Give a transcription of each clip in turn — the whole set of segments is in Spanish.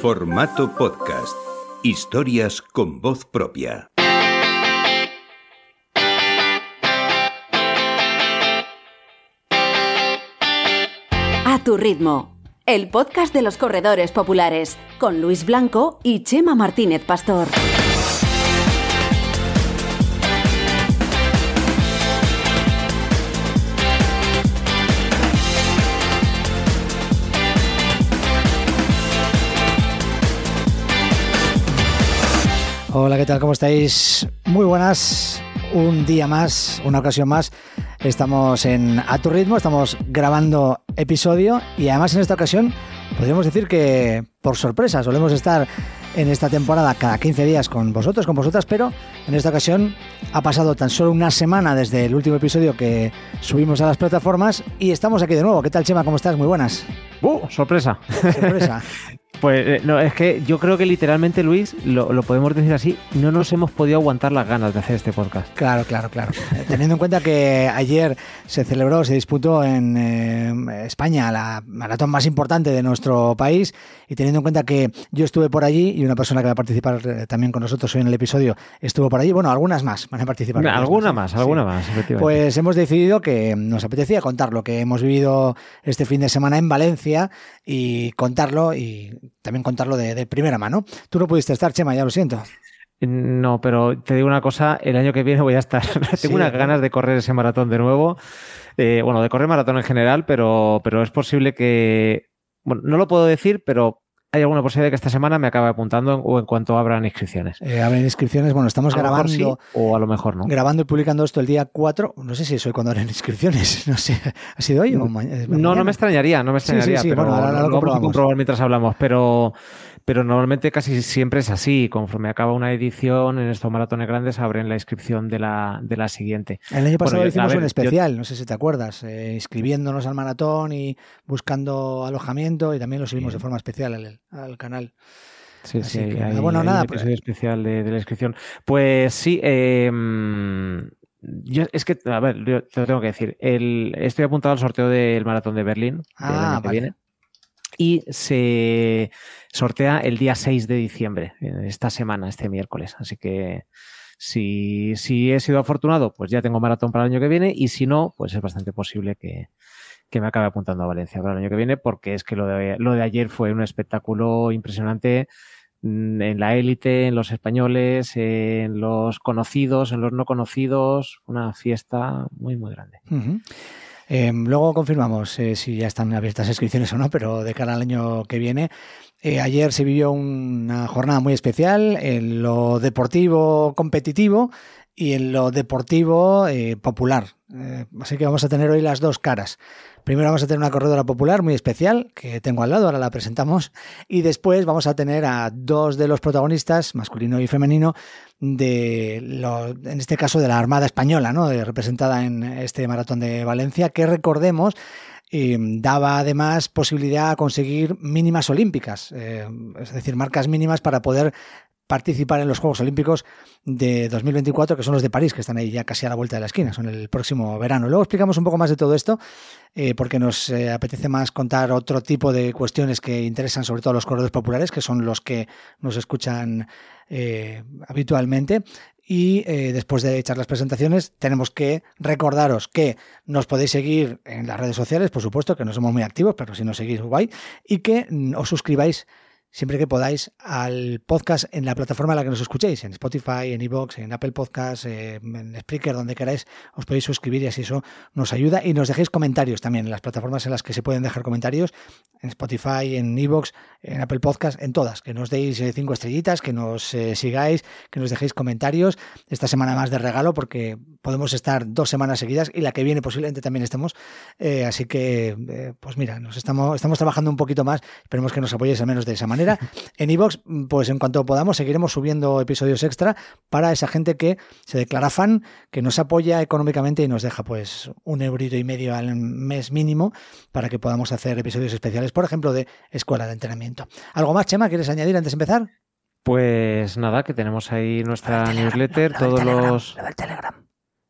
Formato podcast. Historias con voz propia. A tu ritmo. El podcast de los corredores populares con Luis Blanco y Chema Martínez Pastor. Hola, ¿qué tal? ¿Cómo estáis? Muy buenas. Un día más, una ocasión más. Estamos en A tu ritmo, estamos grabando episodio y además en esta ocasión podríamos decir que por sorpresa solemos estar en esta temporada cada 15 días con vosotros, con vosotras, pero en esta ocasión ha pasado tan solo una semana desde el último episodio que subimos a las plataformas y estamos aquí de nuevo. ¿Qué tal, Chema? ¿Cómo estás? Muy buenas. ¡Uh! Sorpresa. Sorpresa. Pues eh, no, es que yo creo que literalmente, Luis, lo, lo, podemos decir así, no nos hemos podido aguantar las ganas de hacer este podcast. Claro, claro, claro. Eh, Teniendo en cuenta que ayer se celebró, se disputó en eh, España la maratón más importante de nuestro país y teniendo en cuenta que yo estuve por allí y una persona que va a participar también con nosotros hoy en el episodio estuvo por allí, bueno, algunas más van a participar. Alguna más, más, alguna más, efectivamente. Pues hemos decidido que nos apetecía contar lo que hemos vivido este fin de semana en Valencia y contarlo y también contarlo de, de, primera mano. Tú no pudiste estar, Chema, ya lo siento. No, pero te digo una cosa, el año que viene voy a estar. Tengo sí. unas ganas de correr ese maratón de nuevo. Eh, bueno, de correr maratón en general, pero, pero es posible que. Bueno, no lo puedo decir, pero hay alguna posibilidad de que esta semana me acabe apuntando en, o en cuanto abran inscripciones. Eh, abren inscripciones, bueno, estamos a grabando. Sí, o a lo mejor no. Grabando y publicando esto el día 4. No sé si es hoy cuando abren inscripciones. No sé. ¿Ha sido hoy o mañana? No, no me extrañaría, no me extrañaría. Sí, sí, sí. pero bueno, ahora lo, lo vamos a comprobar mientras hablamos. Pero, pero normalmente casi siempre es así. Conforme acaba una edición, en estos maratones grandes abren la inscripción de la, de la siguiente. El año pasado Bueno, hicimos ver, un especial, yo- no sé si te acuerdas, eh, inscribiéndonos al maratón y buscando alojamiento y también lo subimos de forma especial al, al canal. Sí, Así sí, que, hay, bueno, hay nada, un pues- episodio especial de, de la inscripción. Pues sí, eh, mm, yo, es que, a ver, yo te lo tengo que decir. El, estoy apuntado al sorteo del maratón de Berlín del Ah, año que vale. viene. Y se sortea el día 6 de diciembre, eh, esta semana, este miércoles. Así que si, si he sido afortunado, pues ya tengo maratón para el año que viene. Y si no, pues es bastante posible que, que me acabe apuntando a Valencia para el año que viene, porque es que lo de, lo de ayer fue un espectáculo impresionante mm, en la élite, en los españoles, en los conocidos, en los no conocidos, una fiesta muy, muy grande. Eh, luego confirmamos eh, si ya están abiertas inscripciones o no, pero de cara al año que viene. Eh, ayer se vivió una jornada muy especial en lo deportivo competitivo y en lo deportivo eh, popular. Eh, así que vamos a tener hoy las dos caras. Primero vamos a tener una corredora popular muy especial que tengo al lado, ahora la presentamos, y después vamos a tener a dos de los protagonistas, masculino y femenino, de lo, en este caso de la Armada Española, ¿no? Representada en este maratón de Valencia, que recordemos eh, daba además posibilidad a conseguir mínimas olímpicas, eh, es decir, marcas mínimas para poder participar en los Juegos Olímpicos de 2024, que son los de París, que están ahí ya casi a la vuelta de la esquina, son el próximo verano. Luego explicamos un poco más de todo esto, eh, porque nos eh, apetece más contar otro tipo de cuestiones que interesan sobre todo a los corredores populares, que son los que nos escuchan eh, habitualmente. Y eh, después de echar las presentaciones, tenemos que recordaros que nos podéis seguir en las redes sociales, por supuesto, que no somos muy activos, pero si nos seguís, guay, y que mm, os suscribáis siempre que podáis al podcast en la plataforma en la que nos escuchéis, en Spotify, en iVoox, en Apple Podcasts, eh, en Spreaker, donde queráis, os podéis suscribir y así eso nos ayuda y nos dejéis comentarios también en las plataformas en las que se pueden dejar comentarios. en Spotify, en Evox, en Apple Podcast, en todas. Que nos deis eh, cinco estrellitas, que nos eh, sigáis, que nos dejéis comentarios. Esta semana más de regalo porque podemos estar dos semanas seguidas y la que viene posiblemente también estemos. Eh, así que, pues mira, nos estamos, estamos trabajando un poquito más. Esperemos que nos apoyéis al menos de esa manera. En Evox, pues en cuanto podamos, seguiremos subiendo episodios extra para esa gente que se declara fan, que nos apoya económicamente y nos deja pues un eurito y medio al mes mínimo para que podamos hacer episodios especiales, por ejemplo, de escuela de entrenamiento. ¿Algo más, Chema, quieres añadir antes de empezar? Pues nada, que tenemos ahí nuestra newsletter, todos los... Lo del Telegram.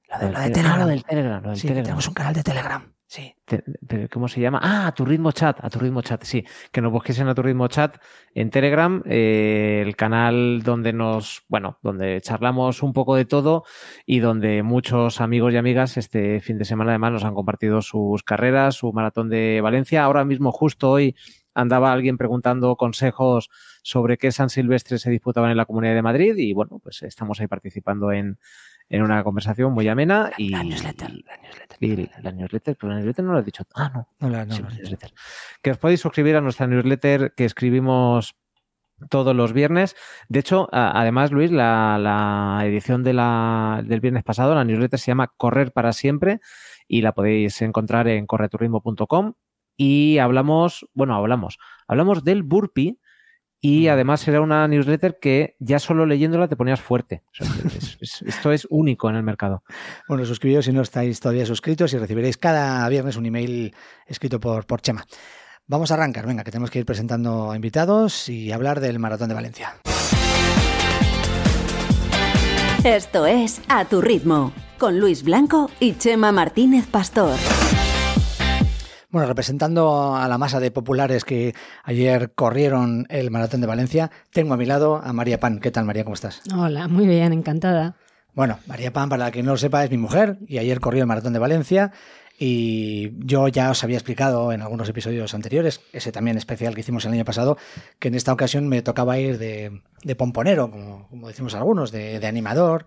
Lo, de, del Telegram. Ah, lo del Telegram. Lo del sí, Telegram. tenemos un canal de Telegram. Sí. ¿Cómo se llama? Ah, a tu ritmo chat, a tu ritmo chat, sí. Que nos busquéis en a tu ritmo chat en Telegram, eh, el canal donde nos, bueno, donde charlamos un poco de todo y donde muchos amigos y amigas este fin de semana además nos han compartido sus carreras, su maratón de Valencia. Ahora mismo, justo hoy, andaba alguien preguntando consejos sobre qué San Silvestre se disputaban en la Comunidad de Madrid y bueno, pues estamos ahí participando en, en una conversación muy amena y la newsletter, la newsletter, y la newsletter, pero la newsletter no lo he dicho. Ah, no. No, la, no, Sí, no, newsletter. Que os podéis suscribir a nuestra newsletter que escribimos todos los viernes. De hecho, además, Luis, la, la edición de la, del viernes pasado, la newsletter se llama Correr para siempre y la podéis encontrar en correturritmo.com. Y hablamos, bueno, hablamos, hablamos del burpee y además será una newsletter que ya solo leyéndola te ponías fuerte. O sea, es- es- esto es único en el mercado. Bueno, suscribíos si no estáis todavía suscritos y recibiréis cada viernes un email escrito por, por Chema. Vamos a arrancar, venga, que tenemos que ir presentando invitados y hablar del Maratón de Valencia. Esto es A Tu Ritmo, con Luis Blanco y Chema Martínez Pastor. Bueno, representando a la masa de populares que ayer corrieron el Maratón de Valencia, tengo a mi lado a María Pan. ¿Qué tal, María? ¿Cómo estás? Hola, muy bien, encantada. Bueno, María Pan, para quien no lo sepa, es mi mujer y ayer corrió el Maratón de Valencia y yo ya os había explicado en algunos episodios anteriores, ese también especial que hicimos el año pasado, que en esta ocasión me tocaba ir de, de pomponero, como, como decimos algunos, de, de animador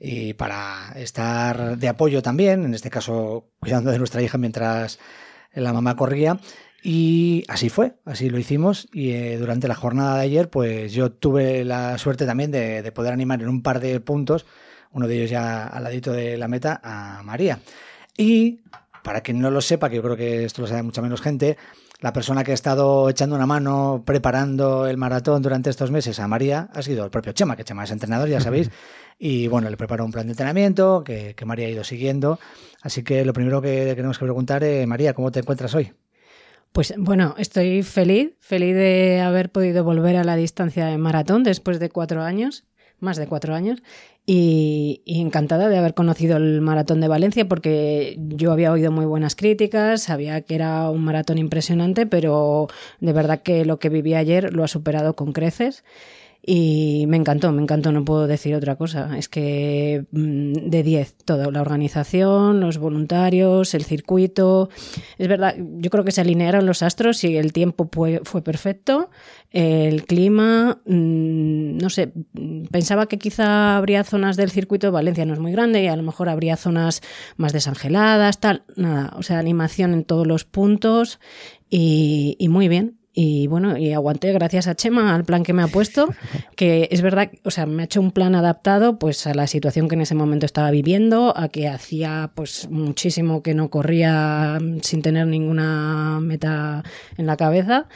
y para estar de apoyo también, en este caso cuidando de nuestra hija mientras la mamá corría. Y así fue, así lo hicimos. Y eh, durante la jornada de ayer, pues yo tuve la suerte también de, de poder animar en un par de puntos, uno de ellos ya al ladito de la meta, a María. Y para quien no lo sepa, que yo creo que esto lo sabe mucha menos gente, la persona que ha estado echando una mano preparando el maratón durante estos meses a María ha sido el propio Chema, que Chema es entrenador, ya sabéis. Y bueno, le preparó un plan de entrenamiento que, que María ha ido siguiendo. Así que lo primero que tenemos que preguntar es, María, ¿cómo te encuentras hoy? Pues bueno, estoy feliz, feliz de haber podido volver a la distancia de maratón después de cuatro años, más de cuatro años, y, encantada de haber conocido el maratón de Valencia porque yo había oído muy buenas críticas, sabía que era un maratón impresionante, pero de verdad que lo que viví ayer lo ha superado con creces. Y me encantó, me encantó, no puedo decir otra cosa. Es que mm, de 10 todo, la organización, los voluntarios, el circuito. Es verdad, yo creo que se alinearon los astros y el tiempo fue, fue perfecto. El clima, mm, no sé, pensaba que quizá habría zonas del circuito, Valencia no es muy grande y a lo mejor habría zonas más desangeladas, tal. Nada, o sea, animación en todos los puntos y muy bien. Y bueno, y aguanté gracias a Chema al plan que me ha puesto, que es verdad, o sea, me ha hecho un plan adaptado pues a la situación que en ese momento estaba viviendo, a que hacía pues muchísimo que no corría sin tener ninguna meta en la cabeza.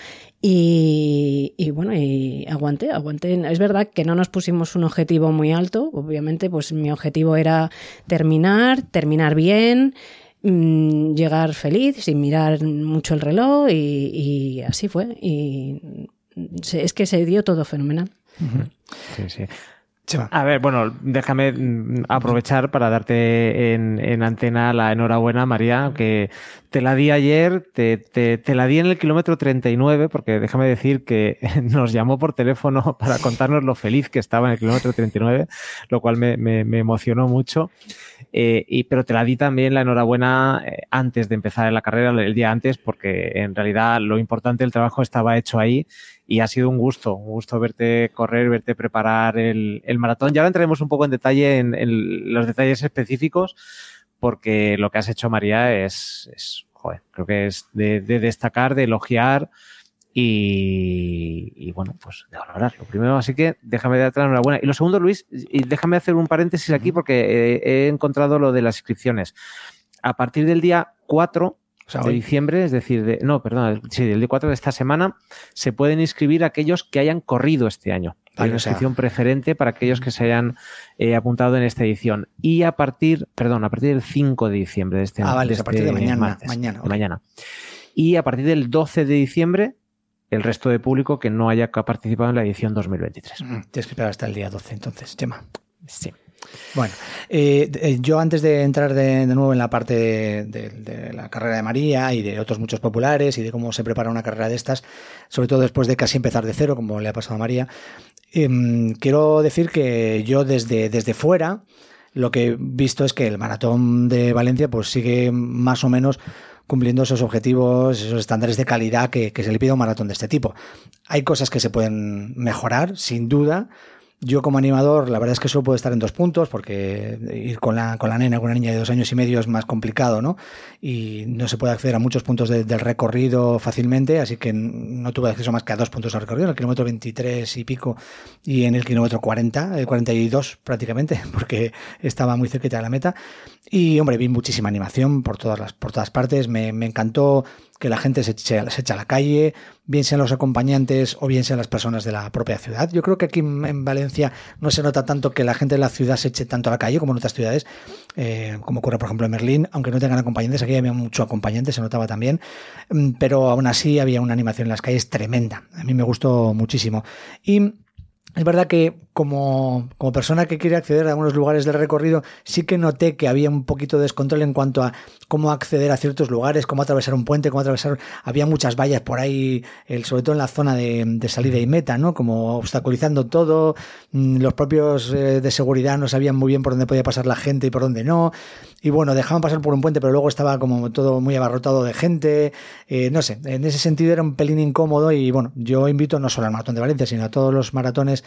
Y, y bueno, y aguanté, aguanté. Es verdad que no nos pusimos un objetivo muy alto, obviamente, pues mi objetivo era terminar, terminar bien, mm, llegar feliz, sin mirar mucho el reloj y, y así fue. Y se- es que se dio todo fenomenal. Sí, sí. A ver, bueno, déjame mm, aprovechar para darte en, en antena la enhorabuena, María, que te la di ayer, te, te- te la di en el kilómetro 39, porque déjame decir que nos llamó por teléfono para contarnos lo feliz que estaba en el kilómetro 39, lo cual me, me- me emocionó mucho. Eh, y, pero te la di también la enhorabuena eh, antes de empezar la carrera, el día antes, porque en realidad lo importante del trabajo estaba hecho ahí y ha sido un gusto, un gusto verte correr, verte preparar el, el maratón. Ya ahora entraremos un poco en detalle en, en los detalles específicos, porque lo que has hecho, María, es, es joder, creo que es de, de destacar, de elogiar y, y, bueno, pues de valorar. Lo primero, así que déjame darte la enhorabuena. Y lo segundo, Luis, y déjame hacer un paréntesis aquí porque he, he encontrado lo de las inscripciones. A partir del día 4 O sea, de hoy- diciembre, es decir, de, no, perdón, sí, del día 4 de esta semana, se pueden inscribir aquellos que hayan corrido este año. Hay Vale, una sea- inscripción preferente para aquellos que se hayan eh, apuntado en esta edición. Y a partir, perdón, a partir del 5 de diciembre de este Ah, vale, de a partir de este mañana, martes, mañana, de ok. mañana. Y a partir del 12 de diciembre, el resto de público que no haya participado en la edición 2023. Mm, Tienes que esperar hasta el día 12, entonces, Chema. Sí. Bueno, eh, eh, yo antes de entrar de, nuevo en la parte de la carrera de María y de otros muchos populares y de cómo se prepara una carrera de estas, sobre todo después de casi empezar de cero, como le ha pasado a María, em, quiero decir que yo desde, desde fuera lo que he visto es que el maratón de Valencia pues sigue más o menos cumpliendo esos objetivos, esos estándares de calidad que, que se le pide a un maratón de este tipo. Hay cosas que se pueden mejorar, sin duda. Yo como animador, la verdad es que solo puedo estar en dos puntos, porque ir con la, con la nena, con una niña de dos años y medio es más complicado, ¿no? Y no se puede acceder a muchos puntos de- del recorrido fácilmente, así que no tuve acceso más que a dos puntos del recorrido, en el kilómetro 23 y pico y en el kilómetro 40, el 42 prácticamente, porque estaba muy cerquita de la meta. Y hombre, vi muchísima animación por todas las, por todas partes. Me encantó que la gente se eche, se eche a la calle, bien sean los acompañantes o bien sean las personas de la propia ciudad. Yo creo que aquí en en Valencia no se nota tanto que la gente de la ciudad se eche tanto a la calle como en otras ciudades, eh, como ocurre por ejemplo en Berlín, aunque no tengan acompañantes, aquí había mucho acompañante, se notaba también, Mm, pero aún así había una animación en las calles tremenda. A mí me gustó muchísimo. Y es verdad que como, como persona que quiere acceder a algunos lugares del recorrido, sí que noté que había un poquito de descontrol en cuanto a cómo acceder a ciertos lugares, cómo atravesar un puente, cómo atravesar... Había muchas vallas por ahí, sobre todo en la zona de, de salida y meta, ¿no? Como obstaculizando todo. Mm, Los propios eh, de seguridad no sabían muy bien por dónde podía pasar la gente y por dónde no. Y bueno, dejaban pasar por un puente, pero luego estaba como todo muy abarrotado de gente. Eh, no sé, en ese sentido era un pelín incómodo y bueno, yo invito no solo al Maratón de Valencia, sino a todos los maratones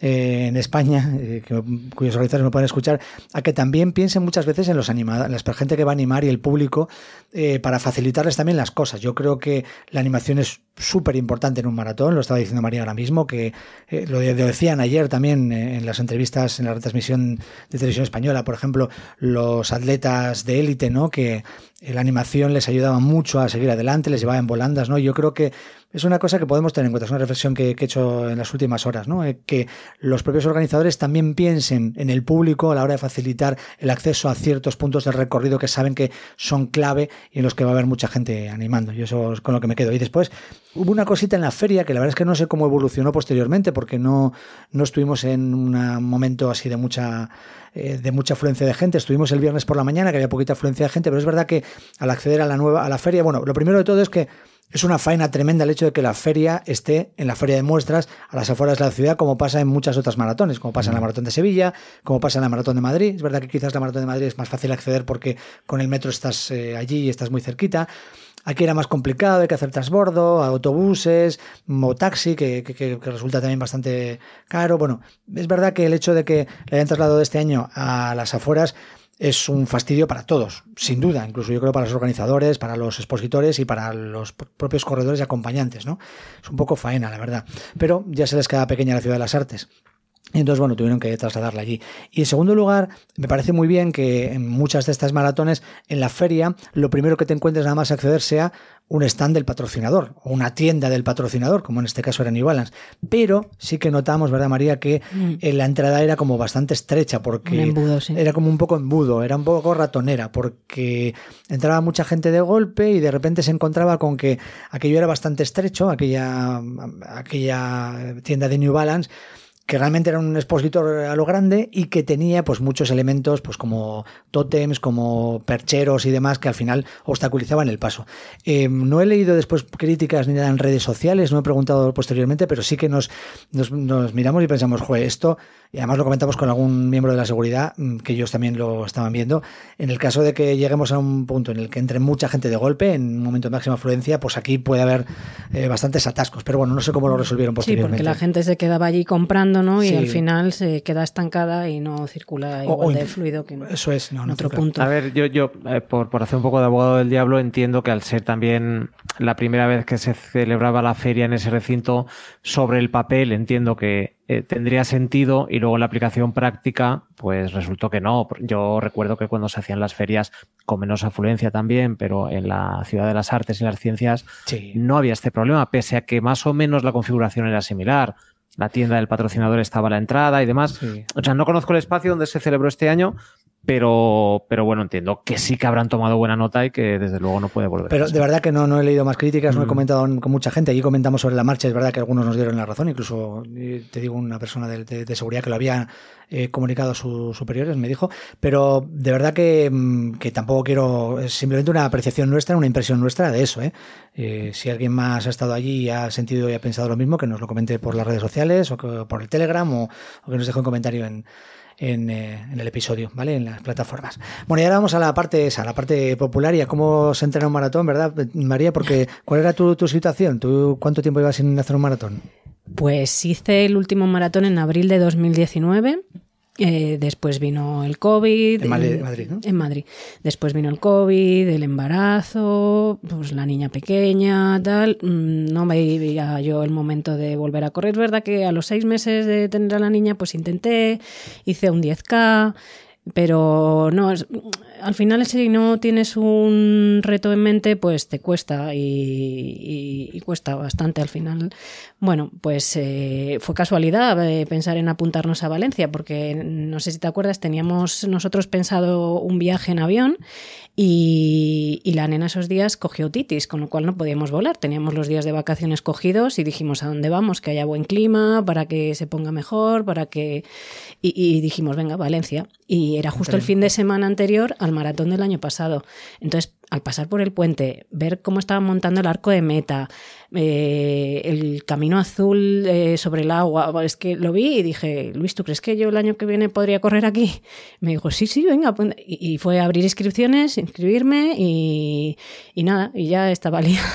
eh, en España, eh, que- cuyos organizadores me pueden escuchar, a que también piensen muchas veces en los animadores, la gente que va a animar y el público eh, para facilitarles también las cosas. Yo creo que la animación es súper importante en un maratón, lo estaba diciendo María ahora mismo, que lo de- lo decían ayer también en las entrevistas en la retransmisión de televisión española, por ejemplo, los atletas de élite, ¿no? Que la animación les ayudaba mucho a seguir adelante, les llevaba en volandas, ¿no? Yo creo que es una cosa que podemos tener en cuenta, es una reflexión que, he hecho en las últimas horas, ¿no? Eh, que los propios organizadores también piensen en el público a la hora de facilitar el acceso a ciertos puntos del recorrido que saben que son clave y en los que va a haber mucha gente animando. Yo eso es con lo que me quedo. Y después hubo una cosita en la feria que la verdad es que no sé cómo evolucionó posteriormente porque no, no estuvimos en un momento así de mucha eh, de mucha afluencia de gente. Estuvimos el viernes por la mañana, que había poquita afluencia de gente, pero es verdad que al acceder a la nueva, a la feria, bueno, lo primero de todo es que es una faena tremenda el hecho de que la feria esté en la feria de muestras a las afueras de la ciudad, como pasa en muchas otras maratones, como pasa en la maratón de Sevilla, como pasa en la maratón de Madrid. Es verdad que quizás la maratón de Madrid es más fácil acceder porque con el metro estás eh, allí y estás muy cerquita. Aquí era más complicado, hay que hacer transbordo, autobuses o taxi, que, que- resulta también bastante caro. Bueno, es verdad que el hecho de que le hayan trasladado este año a las afueras es un fastidio para todos, sin duda, incluso yo creo para los organizadores, para los expositores y para los propios corredores y acompañantes, ¿no? Es un poco faena, la verdad. Pero ya se les queda pequeña la ciudad de las artes. Entonces, bueno, tuvieron que trasladarla allí. Y en segundo lugar, me parece muy bien que en muchas de estas maratones, en la feria, lo primero que te encuentres nada más acceder sea un stand del patrocinador o una tienda del patrocinador, como en este caso era New Balance. Pero sí que notamos, ¿verdad, María, que eh, la entrada era como bastante estrecha porque Un embudo, sí. era como un poco embudo, era un poco ratonera, porque entraba mucha gente de golpe y de repente se encontraba con que aquello era bastante estrecho, aquella, aquella tienda de New Balance que realmente era un expositor a lo grande y que tenía pues muchos elementos pues como tótems, como percheros y demás que al final obstaculizaban el paso. Eh, no he leído después críticas ni nada en redes sociales, no he preguntado posteriormente, pero sí que nos, nos, nos miramos y pensamos, joder, esto y además lo comentamos con algún miembro de la seguridad, mm, que ellos también lo estaban viendo, en el caso de que lleguemos a un punto en el que entre mucha gente de golpe, en un momento de máxima afluencia, pues aquí puede haber eh, bastantes atascos. Pero bueno, no sé cómo lo resolvieron Sí, posteriormente. porque la gente se quedaba allí comprando, ¿no? Y Sí. al final se queda estancada y no circula igual o de fluido que Eso es, no, en no otro circula. punto. A ver, yo, yo eh, por, por hacer un poco de abogado del diablo, entiendo que al ser también la primera vez que se celebraba la feria en ese recinto, sobre el papel entiendo que eh, tendría sentido y luego la aplicación práctica, pues resultó que no. Yo recuerdo que cuando se hacían las ferias, con menos afluencia también, pero en la Ciudad de las Artes y las Ciencias, Sí. no había este problema, pese a que más o menos la configuración era similar. La tienda del patrocinador estaba a la entrada y demás. Sí. O sea, no conozco el espacio donde se celebró este año, pero, pero bueno, entiendo que sí que habrán tomado buena nota y que desde luego no puede volver. Pero de verdad que no, no he leído más críticas, no he Mm. comentado con mucha gente. Allí comentamos sobre la marcha, es verdad que algunos nos dieron la razón, incluso te digo una persona de, de- de seguridad que lo había eh, comunicado a sus superiores, me dijo. Pero de verdad que, mm, que tampoco quiero, es simplemente una apreciación nuestra, una impresión nuestra de eso. ¿eh? Eh, si alguien más ha estado allí y ha sentido y ha pensado lo mismo, que nos lo comente por las redes sociales o que- por el Telegram o, o que nos deje un comentario en, en, eh, en el episodio, ¿vale? En las plataformas. Bueno, y ahora vamos a la parte esa, la parte popular y a cómo se entrena un maratón, ¿verdad, María? Porque, ¿cuál era tu, tu situación? ¿Tú cuánto tiempo ibas sin hacer un maratón? Pues hice el último maratón en abril de 2019. Eh, después vino el COVID. En Madrid- eh, Madrid, ¿no? En Madrid. Después vino el COVID, el embarazo, pues la niña pequeña, tal. Mm, No veía yo el momento de volver a correr. Es verdad que a los seis meses de tener a la niña, pues intenté, hice un 10K. Pero no, es- al final si no tienes un reto en mente, pues te cuesta y, y- cuesta bastante al final. Bueno, pues eh, fue casualidad eh, pensar en apuntarnos a Valencia, porque no sé si te acuerdas, teníamos nosotros pensado un viaje en avión y, y la nena esos días cogió titis, con lo cual no podíamos volar. Teníamos los días de vacaciones cogidos y dijimos a dónde vamos, que haya buen clima, para que se ponga mejor, para que... Y, y dijimos, venga, Valencia. Y era justo el fin de semana anterior al maratón del año pasado. Entonces, al pasar por el puente, ver cómo estaban montando el arco de meta, eh, el camino azul eh, sobre el agua, es que lo vi y dije, Luis, ¿tú crees que yo el año que viene podría correr aquí? Me dijo, sí, sí, venga. apunta". Y, fue a abrir inscripciones, inscribirme y, nada, y ya estaba liada.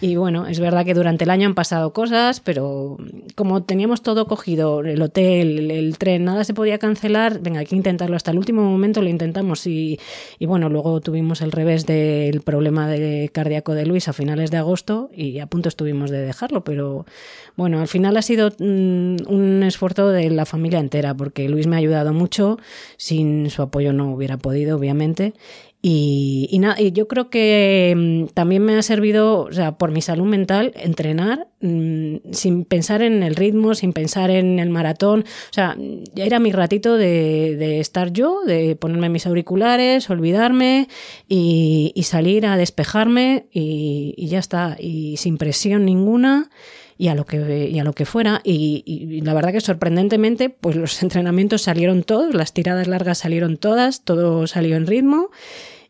Y bueno, es verdad que durante el año han pasado cosas, pero como teníamos todo cogido, el hotel, el, tren, nada se podía cancelar, venga, hay que intentarlo hasta el último momento, lo intentamos y, y bueno, luego tuvimos el revés del problema de cardíaco de Luis a finales de agosto y a punto estuvimos de dejarlo, pero bueno, al final ha sido mm, un esfuerzo de la familia entera, porque Luis me ha ayudado mucho, sin su apoyo no hubiera podido, obviamente. Y, yo creo que mm, también me ha servido, o sea, por mi salud mental, entrenar mm, sin pensar en el ritmo, sin pensar en el maratón. O sea, era mi ratito de, estar yo, de ponerme mis auriculares, olvidarme y, y salir a despejarme y ya está. Y sin presión ninguna y a lo que y a lo que fuera y, y la verdad que sorprendentemente pues los entrenamientos salieron todos las tiradas largas salieron todas todo salió en ritmo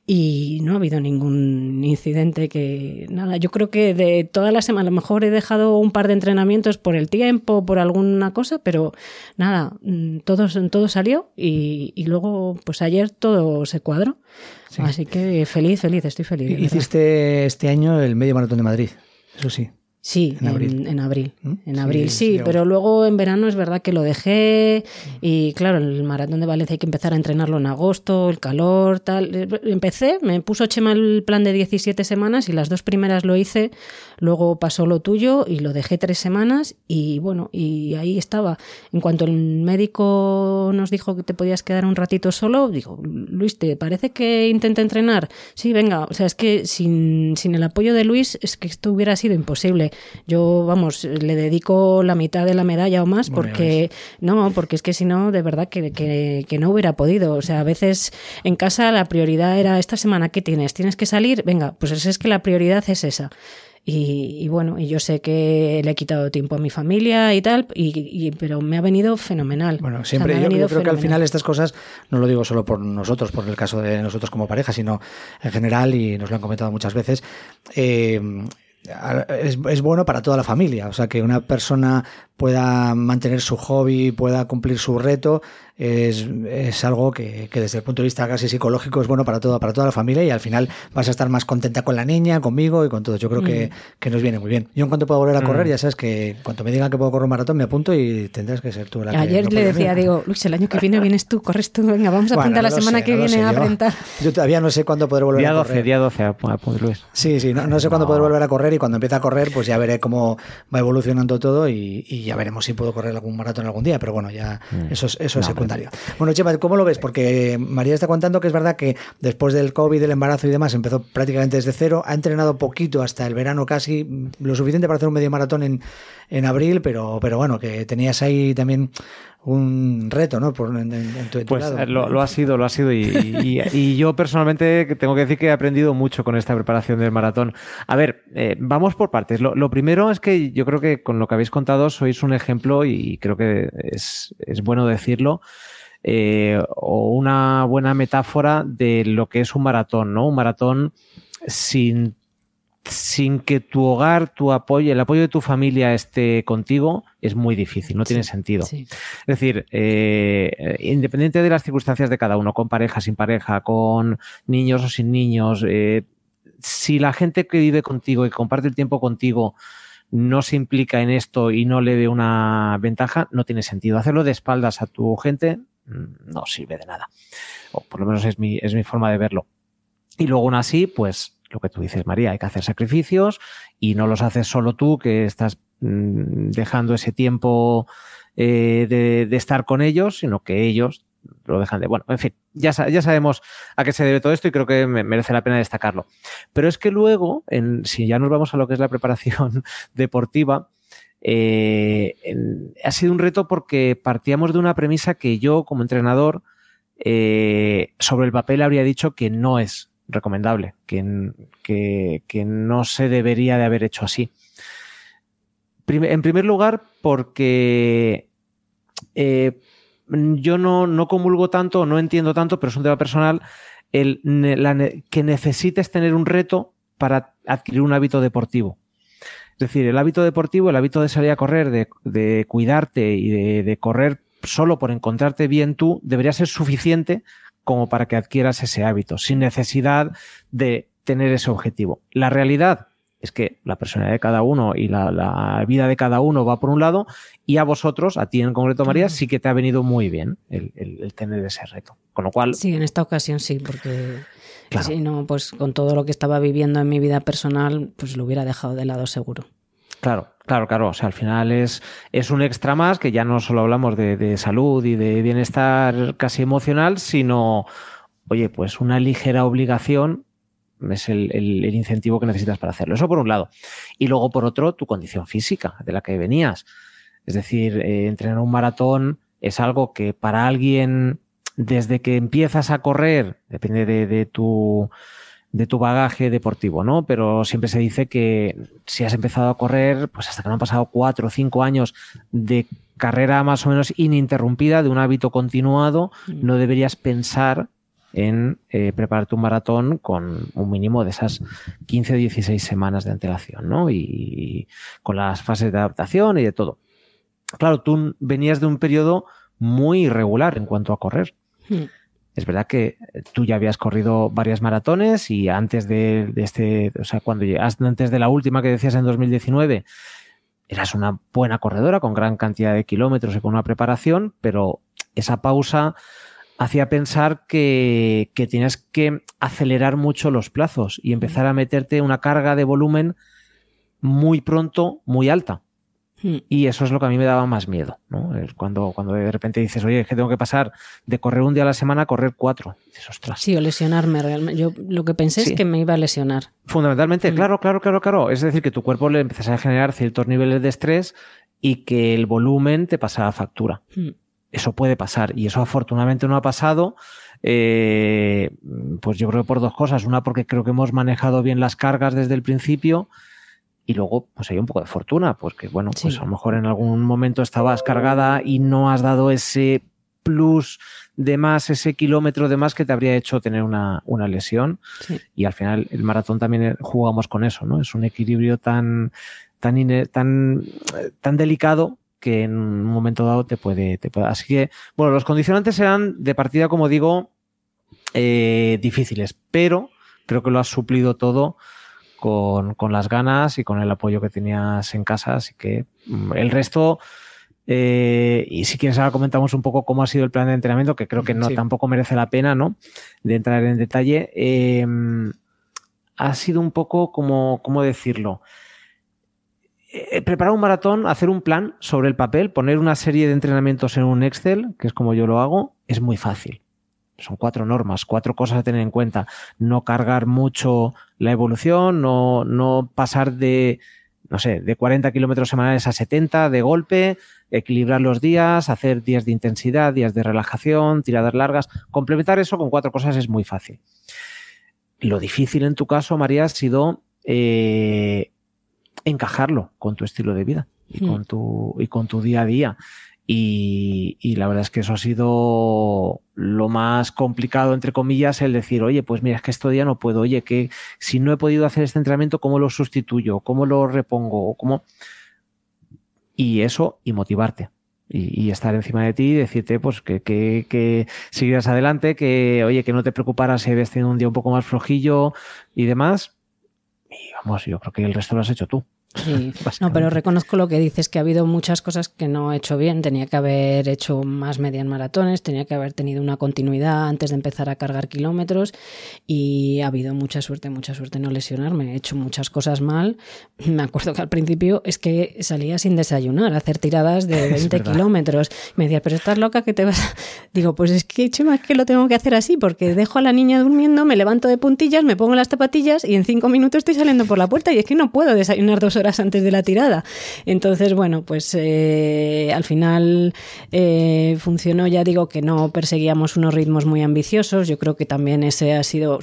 y no ha habido ningún incidente que nada yo creo que de toda la semana a lo mejor he dejado un par de entrenamientos por el tiempo por alguna cosa pero nada mm, todo todo salió y, y luego pues ayer todo se cuadró así que feliz feliz estoy feliz verdad. Hiciste este año el medio maratón de Madrid, eso sí. Sí, En abril. En, abril, ¿Mm? en Sí, abril, sí, sí, pero luego en verano es verdad que lo dejé y claro, el maratón de Valencia hay que empezar a entrenarlo en agosto, el calor, tal. Empecé, me puso Chema el plan de 17 semanas y las dos primeras lo hice, luego pasó lo tuyo y lo dejé tres semanas y bueno, y ahí estaba. En cuanto el médico nos dijo que te podías quedar un ratito solo, digo, Luis, ¿te parece que intente entrenar? Sí, venga, o sea, es que sin, sin el apoyo de Luis es que esto hubiera sido imposible. Yo, vamos, le dedico la mitad de la medalla o más porque, no, porque es que si no, de verdad que, que, que no hubiera podido. O sea, a veces en casa la prioridad era esta semana, ¿qué tienes? ¿Tienes que salir? Venga, pues es que la prioridad es esa. Y, y bueno, y yo sé que le he quitado tiempo a mi familia y tal, y, y- pero me ha venido fenomenal. Bueno, O sea, siempre yo, creo que al final estas cosas, no lo digo solo por nosotros, por el caso de nosotros como pareja, sino en general, y nos lo han comentado muchas veces, eh, es, es bueno para toda la familia. O sea, que una persona pueda mantener su hobby, pueda cumplir su reto, es, es algo que, que, desde el punto de vista casi psicológico es bueno para toda, para toda la familia y al final vas a estar más contenta con la niña, conmigo y con todo. Yo creo que, Mm. que nos viene muy bien. Yo en cuanto pueda volver a correr, Mm. ya sabes que cuanto me digan que puedo correr un maratón, me apunto y tendrás que ser tú la que Ayer no le decía, venir. digo, Luis, el año que viene vienes tú, corres tú, venga, vamos a Bueno, apuntar no la semana sé, que no viene sé a yo. apretar. Yo todavía no sé cuándo podré volver Día a 12, correr. día 12, apunte Luis. Sí, sí, no, no sé cuándo poder volver a correr y cuando empiece a correr, pues ya veré cómo va evolucionando todo y, y ya veremos si puedo correr algún maratón algún día, pero bueno, ya Mm. eso es, eso es secundario. Bueno, Chema, ¿cómo lo ves? Porque María está contando que es verdad que después del COVID, del embarazo y demás, empezó prácticamente desde cero, ha entrenado poquito hasta el verano casi, lo suficiente para hacer un medio maratón en, en abril, pero, pero bueno, que tenías ahí también un reto, ¿no? Por, en, en- en tu, en tu Pues lado. eh, lo, lo ha sido, lo ha sido. Y, y- y yo personalmente tengo que decir que he aprendido mucho con esta preparación del maratón. A ver, eh, vamos por partes. Lo, lo primero es que yo creo que con lo que habéis contado sois un ejemplo y creo que es, es bueno decirlo. eh, o una buena metáfora de lo que es un maratón, ¿no? Un maratón sin, sin que tu hogar, tu apoyo, el apoyo de tu familia esté contigo, es muy difícil, no tiene sentido. Sí. Es decir, eh, independiente de las circunstancias de cada uno, con pareja, sin pareja, con niños o sin niños, eh, si la gente que vive contigo y que comparte el tiempo contigo no se implica en esto y no le ve una ventaja, no tiene sentido. Hacerlo de espaldas a tu gente mm, no sirve de nada. O por lo menos es mi, es mi forma de verlo. Y luego aún así, pues lo que tú dices, María, hay que hacer sacrificios y no los haces solo tú, que estás mm, dejando ese tiempo eh, de, estar con ellos, sino que ellos lo dejan de. Bueno, en fin, ya, ya sabemos a qué se debe todo esto y creo que me- merece la pena destacarlo. Pero es que luego, si ya nos vamos a lo que es la preparación deportiva, eh, ha sido un reto porque partíamos de una premisa que yo, como entrenador, eh, sobre el papel habría dicho que no es recomendable, que, que, no se debería de haber hecho así. En primer lugar, porque eh, yo no, no comulgo tanto, no entiendo tanto, pero es un tema personal, el, que necesites tener un reto para adquirir un hábito deportivo. Es decir, el hábito deportivo, el hábito de salir a correr, de, de cuidarte y de, de correr solo por encontrarte bien tú, debería ser suficiente como para que adquieras ese hábito, sin necesidad de tener ese objetivo. La realidad es que la personalidad de cada uno y la, la vida de cada uno va por un lado y a vosotros, a ti en concreto María, sí que te ha venido muy bien el, el- el tener ese reto. Con lo cual, Sí, en esta ocasión sí, porque Claro. si no, pues con todo lo que estaba viviendo en mi vida personal, pues lo hubiera dejado de lado seguro. Claro, claro, claro. O sea, al final es, es un extra más que ya no solo hablamos de, de salud y de bienestar casi emocional, sino, oye, pues una ligera obligación es el, el- el incentivo que necesitas para hacerlo. Eso por un lado. Y luego por otro, tu condición física de la que venías. Es decir, eh, entrenar un maratón es algo que para alguien, desde que empiezas a correr, depende de, de tu de tu bagaje deportivo, ¿no? Pero siempre se dice que si has empezado a correr, pues hasta que no han pasado cuatro o cinco años de carrera más o menos ininterrumpida, de un hábito continuado, no deberías pensar en eh, prepararte un maratón con un mínimo de esas 15 o 16 semanas de antelación, ¿no? Y, y con las fases de adaptación y de todo. Claro, tú venías de un periodo muy irregular en cuanto a correr. Hmm. Es verdad que tú ya habías corrido varias maratones y antes de, este, o sea, cuando llegas, antes de la última que decías en 2019, eras una buena corredora con gran cantidad de kilómetros y con una preparación, pero esa pausa hacía pensar que, que tienes que acelerar mucho los plazos y empezar a meterte una carga de volumen muy pronto, muy alta. Y eso es lo que a mí me daba más miedo, ¿no? Es cuando, cuando de repente dices, oye, es que tengo que pasar de correr un día a la semana a correr cuatro. Dices, ostras. Sí, o lesionarme realmente. Yo lo que pensé Sí. es que me iba a lesionar. Fundamentalmente, Mm. claro, claro, claro, claro. Es decir, que tu cuerpo le empiezas a generar ciertos niveles de estrés y que el volumen te pasa a factura. Hmm. Eso puede pasar y eso afortunadamente no ha pasado. eh, pues yo creo que por dos cosas. Una, porque creo que hemos manejado bien las cargas desde el principio. Y luego, pues hay un poco de fortuna, porque bueno, pues a lo mejor en algún momento estabas cargada y no has dado ese plus de más, ese kilómetro de más que te habría hecho tener una, una lesión. Sí. Y al final el maratón también eh, jugamos con eso, ¿no? Es un equilibrio tan, tan, ine- tan, tan delicado que en un momento dado te puede, te puede. Así que, bueno, los condicionantes serán de partida, como digo, eh, difíciles, pero creo que lo has suplido todo con, con, las ganas y con el apoyo que tenías en casa. Así que mm, el resto, eh, y si quieres ahora comentamos un poco cómo ha sido el plan de entrenamiento, que creo que no Sí. tampoco merece la pena, ¿no? De entrar en detalle. Eh, ha sido un poco como, ¿cómo decirlo? Eh, preparar un maratón, hacer un plan sobre el papel, poner una serie de entrenamientos en un Excel, que es como yo lo hago, es muy fácil. Son cuatro normas, cuatro cosas a tener en cuenta. No cargar mucho la evolución, no, no pasar de, no sé, de 40 kilómetros semanales a 70 de golpe, equilibrar los días, hacer días de intensidad, días de relajación, tiradas largas. Complementar eso con cuatro cosas es muy fácil. Lo difícil en tu caso, María, ha sido eh, encajarlo con tu estilo de vida y, Mm. con, tu, y con tu día a día. Y, y la verdad es que eso ha sido lo más complicado, entre comillas, el decir, oye, pues mira, es que este día no puedo, oye, que si no he podido hacer este entrenamiento, ¿cómo lo sustituyo? ¿Cómo lo repongo? ¿Cómo? Y eso, y motivarte. Y, y estar encima de ti y decirte, pues, que, que, que siguieras adelante, que, oye, que no te preocuparas si habías tenido un día un poco más flojillo y demás. Y vamos, yo creo que el resto lo has hecho tú. Sí. No, pero reconozco lo que dices, que ha habido muchas cosas que no he hecho bien. Tenía que haber hecho más median maratones, tenía que haber tenido una continuidad antes de empezar a cargar kilómetros y ha habido mucha suerte, mucha suerte no lesionarme. He hecho muchas cosas mal. Me acuerdo que al principio es que salía sin desayunar, a hacer tiradas de 20 verdad. kilómetros. Me decía, pero estás loca que te vas... a-". Digo, pues es que, Chema, es que lo tengo que hacer así porque dejo a la niña durmiendo, me levanto de puntillas, me pongo las zapatillas y en cinco minutos estoy saliendo por la puerta y es que no puedo desayunar dos horas antes de la tirada. Entonces, bueno, pues eh, al final eh, funcionó, ya digo que no perseguíamos unos ritmos muy ambiciosos, yo creo que también ese ha sido,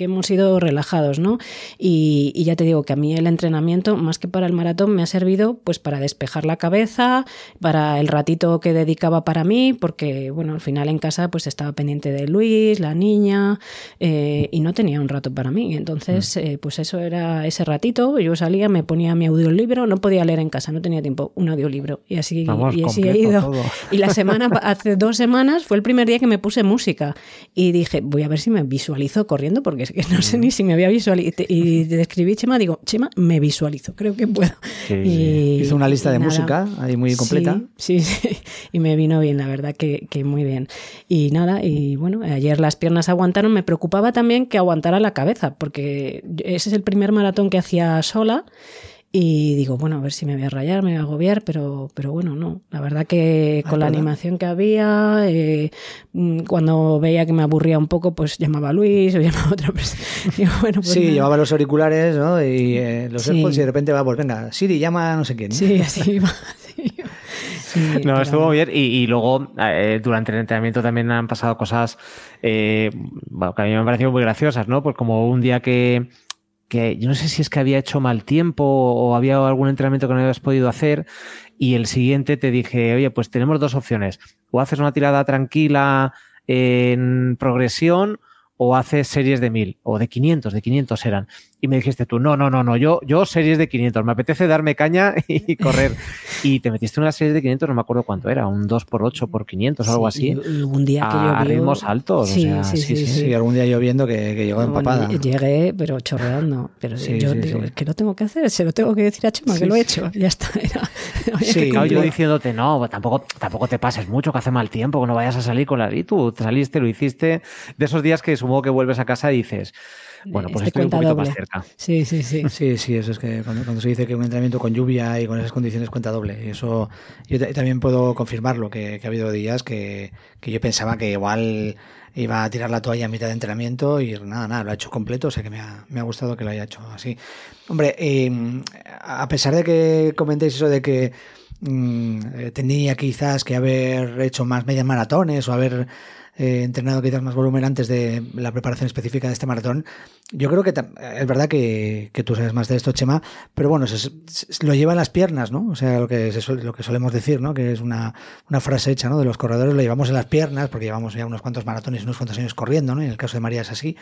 que hemos sido relajados, ¿no? Y, y ya te digo que a mí el entrenamiento, más que para el maratón, me ha servido pues para despejar la cabeza, para el ratito que dedicaba para mí, porque, bueno, al final en casa pues estaba pendiente de Luis, la niña, eh, y no tenía un rato para mí. Entonces, eh, pues eso era ese ratito, yo salía, me ponía mi audiolibro, no podía leer en casa, no tenía tiempo, un audiolibro. Y así, Vamos, y así he ido. todo. Y la semana, hace dos semanas, fue el primer día que me puse música. Y dije, voy a ver si me visualizo corriendo, porque es que no sé ni si me había visualizado. Y te escribí Chema, digo, Chema, me visualizo, creo que puedo. Sí, Y- Hizo una lista de nada. música ahí muy completa. Sí, sí, sí. Y me vino bien, la verdad que, que muy bien. Y nada, y bueno, ayer las piernas aguantaron. Me preocupaba también que aguantara la cabeza, porque ese es el primer maratón que hacía sola. Y digo, bueno, a ver si me voy a rayar, me voy a agobiar, pero, pero bueno, no. La verdad que con la ¿verdad? animación que había, eh, mm, cuando veía que me aburría un poco, pues llamaba a Luis o llamaba a otra persona. Digo, bueno, pues sí, nada. llevaba los auriculares ¿no? y eh, los Sí. AirPods y de repente va, pues venga, Siri, llama a no sé quién. Sí, así iba. sí. Sí, No, pero- estuvo bien. Y, y luego, eh, durante el entrenamiento también han pasado cosas eh, bueno, que a mí me han parecido muy graciosas, ¿no? Pues como un día que, que yo no sé si es que había hecho mal tiempo o había algún entrenamiento que no habías podido hacer. Y el siguiente te dije, oye, pues tenemos dos opciones. O haces una tirada tranquila en progresión o haces series de 1000 o de 500, de 500 eran. Y me dijiste tú, no, no, no, no, yo, yo series de 500, me apetece darme caña y correr. y te metiste una serie de 500, no me acuerdo cuánto era, un 2 por 8 por 500 o algo Sí, así. un día que a llovió- ritmos altos. o Sí, sea, sí, sí, Sí, sí, algún día lloviendo que, que llegó Bueno, empapada. Llegué, pero chorreando. Pero Sí, yo sí, digo, sí. es que lo tengo que hacer, se lo tengo que decir a Chema, Sí, que lo he sí. hecho. Ya está. Era, Sí, que Claro, yo diciéndote, no, tampoco, tampoco te pases mucho, que hace mal tiempo, que no vayas a salir con la... Y tú te saliste, lo hiciste. De esos días que supongo que vuelves a casa y dices, bueno, pues Este estoy un poquito doble. más cerca. Sí, sí, sí. Sí, sí, eso es que cuando, cuando se dice que un entrenamiento con lluvia y con esas condiciones cuenta doble. Y eso yo ta- también puedo confirmarlo, que, que ha habido días que, que yo pensaba que igual iba a tirar la toalla a mitad de entrenamiento y nada, nada, lo ha hecho completo, o sea que me ha, me ha gustado que lo haya hecho así. Hombre, eh, a pesar de que comentéis eso de que mm, eh, tenía quizás que haber hecho más medias maratones o haber eh, entrenado quizás más volumen antes de la preparación específica de este maratón. Yo creo que es verdad que, que tú sabes más de esto, Chema, pero bueno, se, se- lo lleva en las piernas, ¿no? O sea, lo que, se suele- lo que solemos decir, ¿no? Que es una, una frase hecha, ¿no? De los corredores, lo llevamos en las piernas porque llevamos ya unos cuantos maratones, unos cuantos años corriendo, ¿no? Y en el caso de María es así.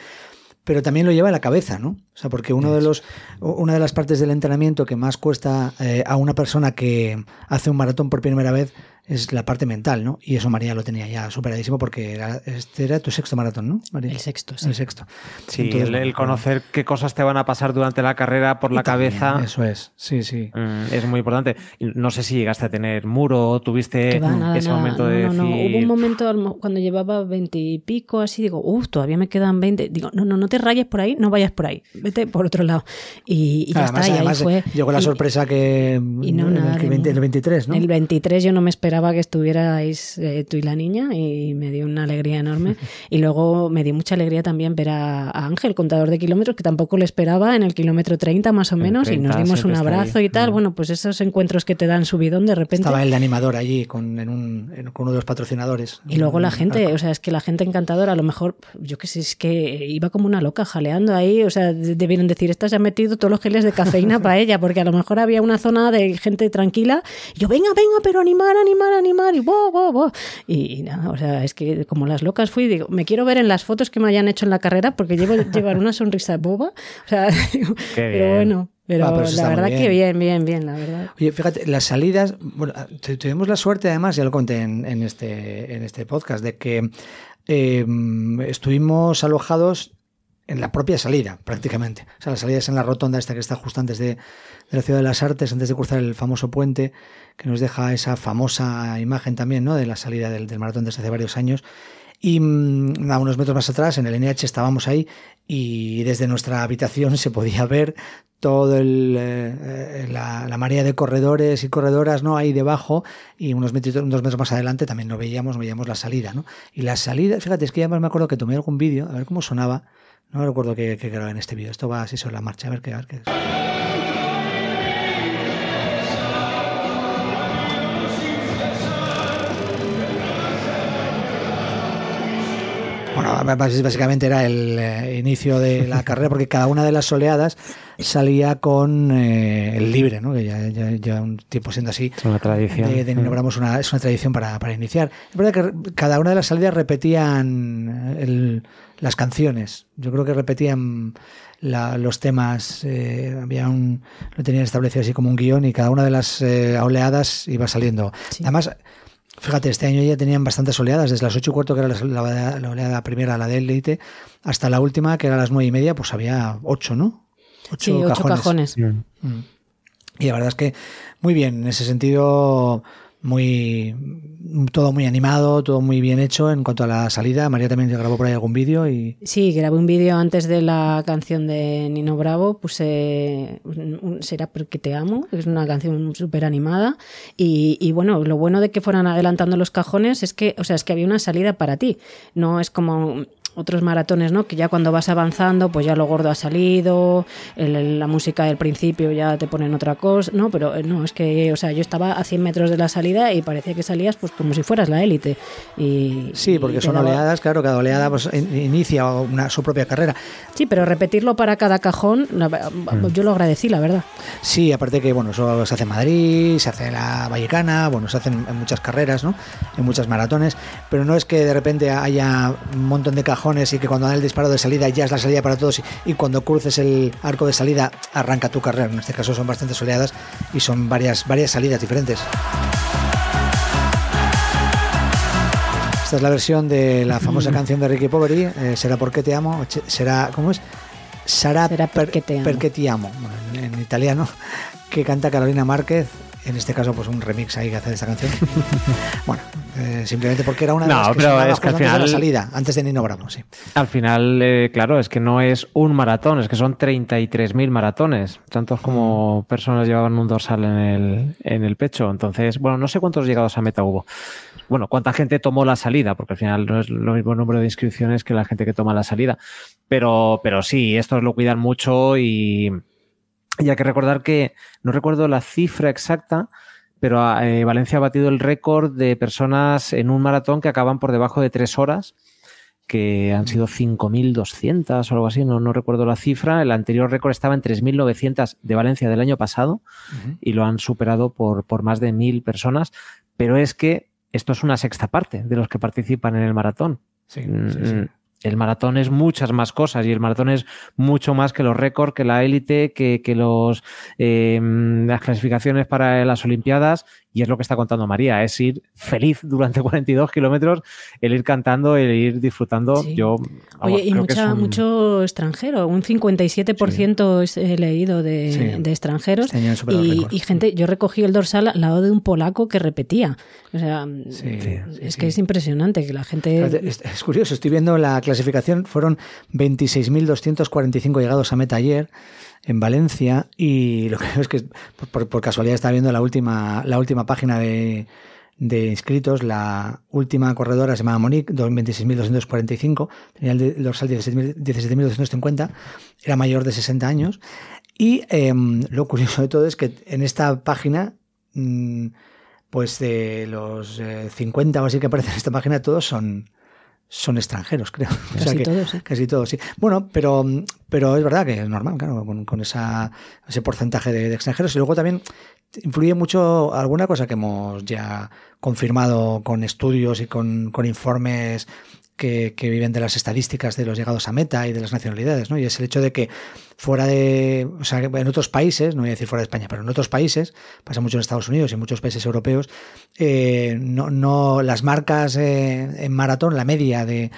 pero también lo lleva a la cabeza, ¿no? O sea, porque uno de los, una de las partes del entrenamiento que más cuesta eh, a una persona que hace un maratón por primera vez es la parte mental, ¿no? Y eso María lo tenía ya superadísimo porque era, este era tu sexto maratón, ¿no? María? El sexto, sí. El sexto. Sí, Entonces, el, el bueno, conocer qué cosas te van a pasar durante la carrera por y la también, cabeza Eso es, sí, sí. mm, es muy importante. No sé si llegaste a tener muro, tuviste Que va, nada, ese nada. momento no, de no, no. decir... Hubo un momento cuando llevaba veintipico, así, digo, uff, todavía me quedan veinte. Digo, no, no, no te rayes por ahí, no vayas por ahí, vete por otro lado. Y, y ya además, está, y ahí además, fue. llegó la Y- sorpresa que y no, nada el, que de 20 muro. el 23, ¿no? El 23 yo no me esperaba que estuvierais eh, tú y la niña y me dio una alegría enorme. y luego me dio mucha alegría también ver a, a Ángel, contador de kilómetros, que tampoco le esperaba en el kilómetro 30 más o menos, y 30 nos dimos un abrazo y tal. Mm. Bueno, pues esos encuentros que te dan subidón de repente. Estaba el de animador allí con, en un, en- con uno de los patrocinadores. Y luego la Un gente, arco. o sea, es que la gente encantadora, a lo mejor, yo qué sé, es que iba como una loca jaleando ahí, o sea, de- debieron decir, esta se ha metido todos los geles de cafeína para ella, porque a lo mejor había una zona de gente tranquila, y yo, venga, venga, pero animar, animar, animar, y bo, bo, bo. Y, nada, o sea, es que como las locas fui, digo, me quiero ver en las fotos que me hayan hecho en la carrera, porque llevo llevar una sonrisa boba, o sea, digo, pero bien. bueno, pero, Ah, pero la verdad que bien. bien, bien, la verdad. Oye, fíjate, las salidas, bueno, tu- tuvimos la suerte además, ya lo conté en, en este, en este podcast, de que eh, estuvimos alojados en la propia salida, prácticamente. O sea, la salida es en la rotonda esta que está justo antes de, de la Ciudad de las Artes, antes de cruzar el famoso puente, que nos deja esa famosa imagen también, ¿no? De la salida del, maratón desde hace varios años. Y mm, a unos metros más atrás, en el NH, estábamos ahí y desde nuestra habitación se podía ver todo el, eh, la, marea de corredores y corredoras no ahí debajo y unos metros, unos metros más adelante también lo veíamos, veíamos la salida, ¿no? Y la salida, fíjate, es que ya me acuerdo que tomé algún vídeo, a ver cómo sonaba, no recuerdo que, que grabé en este vídeo, esto va así sobre la marcha, a ver qué, a ver qué. Bueno, bás- básicamente era el eh, inicio de la carrera porque cada una de las soleadas salía con eh, el libre, ¿no? que ya, ya, ya un tiempo siendo así. Es una tradición. De, es una, es una tradición para, para iniciar. Es verdad que cada una de las salidas repetían el- las canciones. Yo creo que repetían la- los temas. eh, había un, lo tenían establecido así como un guion y cada una de las eh, oleadas iba saliendo. Sí. Además, Fíjate, este año ya tenían bastantes oleadas, desde las 8 y cuarto, que era la, la- la oleada primera, la de élite, hasta la última, que era las 9 y media, pues había 8, ¿no? Sí, ocho cajones. Mm. Y la verdad es que muy bien, en ese sentido, muy todo muy animado, todo muy bien hecho en cuanto a la salida. María también grabó por ahí algún vídeo y Sí, grabé un vídeo antes de la canción de Nino Bravo, puse Será porque te amo, es una canción súper animada y, y bueno, lo bueno de que fueran adelantando los cajones es que, o sea, es que había una salida para ti, no es como otros maratones, ¿no? Que ya cuando vas avanzando, pues ya lo gordo ha salido, el- el- la música del principio ya te ponen otra cosa, ¿no? Pero eh, no, es que, o sea, yo estaba a 100 metros de la salida y parecía que salías pues como si fueras la élite. Y, sí, y porque te son daba- oleadas, claro, cada oleada pues, in- inicia una, su propia carrera. Sí, pero repetirlo para cada cajón, la- yo lo agradecí, la verdad. Sí, aparte que bueno, eso se hace en Madrid, se hace en la Vallecana, bueno, se hacen en muchas carreras, ¿no? En muchas maratones, pero no es que de repente haya un montón de cajones y que cuando dan el disparo de salida ya es la salida para todos y, cuando cruces el arco de salida arranca tu carrera. En este caso son bastante soleadas y son varias, varias salidas diferentes. Esta es la versión de la famosa canción de Ricky Poveri, eh, Será porque te amo, será, ¿cómo es? Sarà Será perché te amo. ti amo, bueno, en, en italiano, que canta Carolina Márquez, en este caso pues un remix ahí que hace de esta canción. bueno, eh, simplemente porque era una de No, las que pero es que al antes de la final- salida, antes de Nino Bravo, sí. Al final, eh, claro, es que no es un maratón, es que son 33.000 maratones. Tantos como personas llevaban un dorsal en el, en el pecho. Entonces, bueno, no sé cuántos llegados a meta hubo. Bueno, cuánta gente tomó la salida, porque al final no es lo mismo número de inscripciones que la gente que toma la salida. Pero, pero sí, estos lo cuidan mucho y, y hay que recordar que, no recuerdo la cifra exacta, pero eh, Valencia ha batido el récord de personas en un maratón que acaban por debajo de tres horas que han sido 5.200 o algo así, no, no recuerdo la cifra. El anterior récord estaba en 3.900 de Valencia del año pasado y lo han superado por, por más de 1.000 personas. Pero es que esto es una sexta parte de los que participan en el maratón. Sí, Mm, sí, sí. El maratón es muchas más cosas y el maratón es mucho más que los récords, que la élite, que, que los, eh, las clasificaciones para las Olimpiadas y es lo que está contando María, es ir feliz durante 42 kilómetros, el ir cantando, el ir disfrutando. Sí. Yo, vamos, Oye, y creo que mucha, es un- mucho extranjero, un 57% es- he leído de, Sí. de extranjeros. Este y, y gente, yo recogí el dorsal al lado de un polaco que repetía. O sea, Sí, es sí, que sí. es impresionante que la gente. Es, es curioso, estoy viendo la clasificación, fueron 26.245 llegados a meta ayer en Valencia y lo que es que por, casualidad estaba viendo la última, la última página de, de inscritos, la última corredora se llamaba Monique, 26.245, tenía el, dorsal 17.000 17.250, era mayor de 60 años. Y em, lo curioso de todo es que en esta página... mm, pues de los eh, 50 o así que aparecen en esta página, todos son, son extranjeros, creo. O sea Casi que- todos, ¿eh? Casi todos, sí. Bueno, pero, pero es verdad que es normal, claro, con, con esa, ese porcentaje de, de extranjeros. Y luego también influye mucho alguna cosa que hemos ya confirmado con estudios y con, con informes que, que viven de las estadísticas de los llegados a meta y de las nacionalidades, ¿no? Y es el hecho de que fuera de, o sea, en otros países, no voy a decir fuera de España, pero en otros países, pasa mucho en Estados Unidos y en muchos países europeos, eh, no, no, las marcas eh, en maratón, la media de,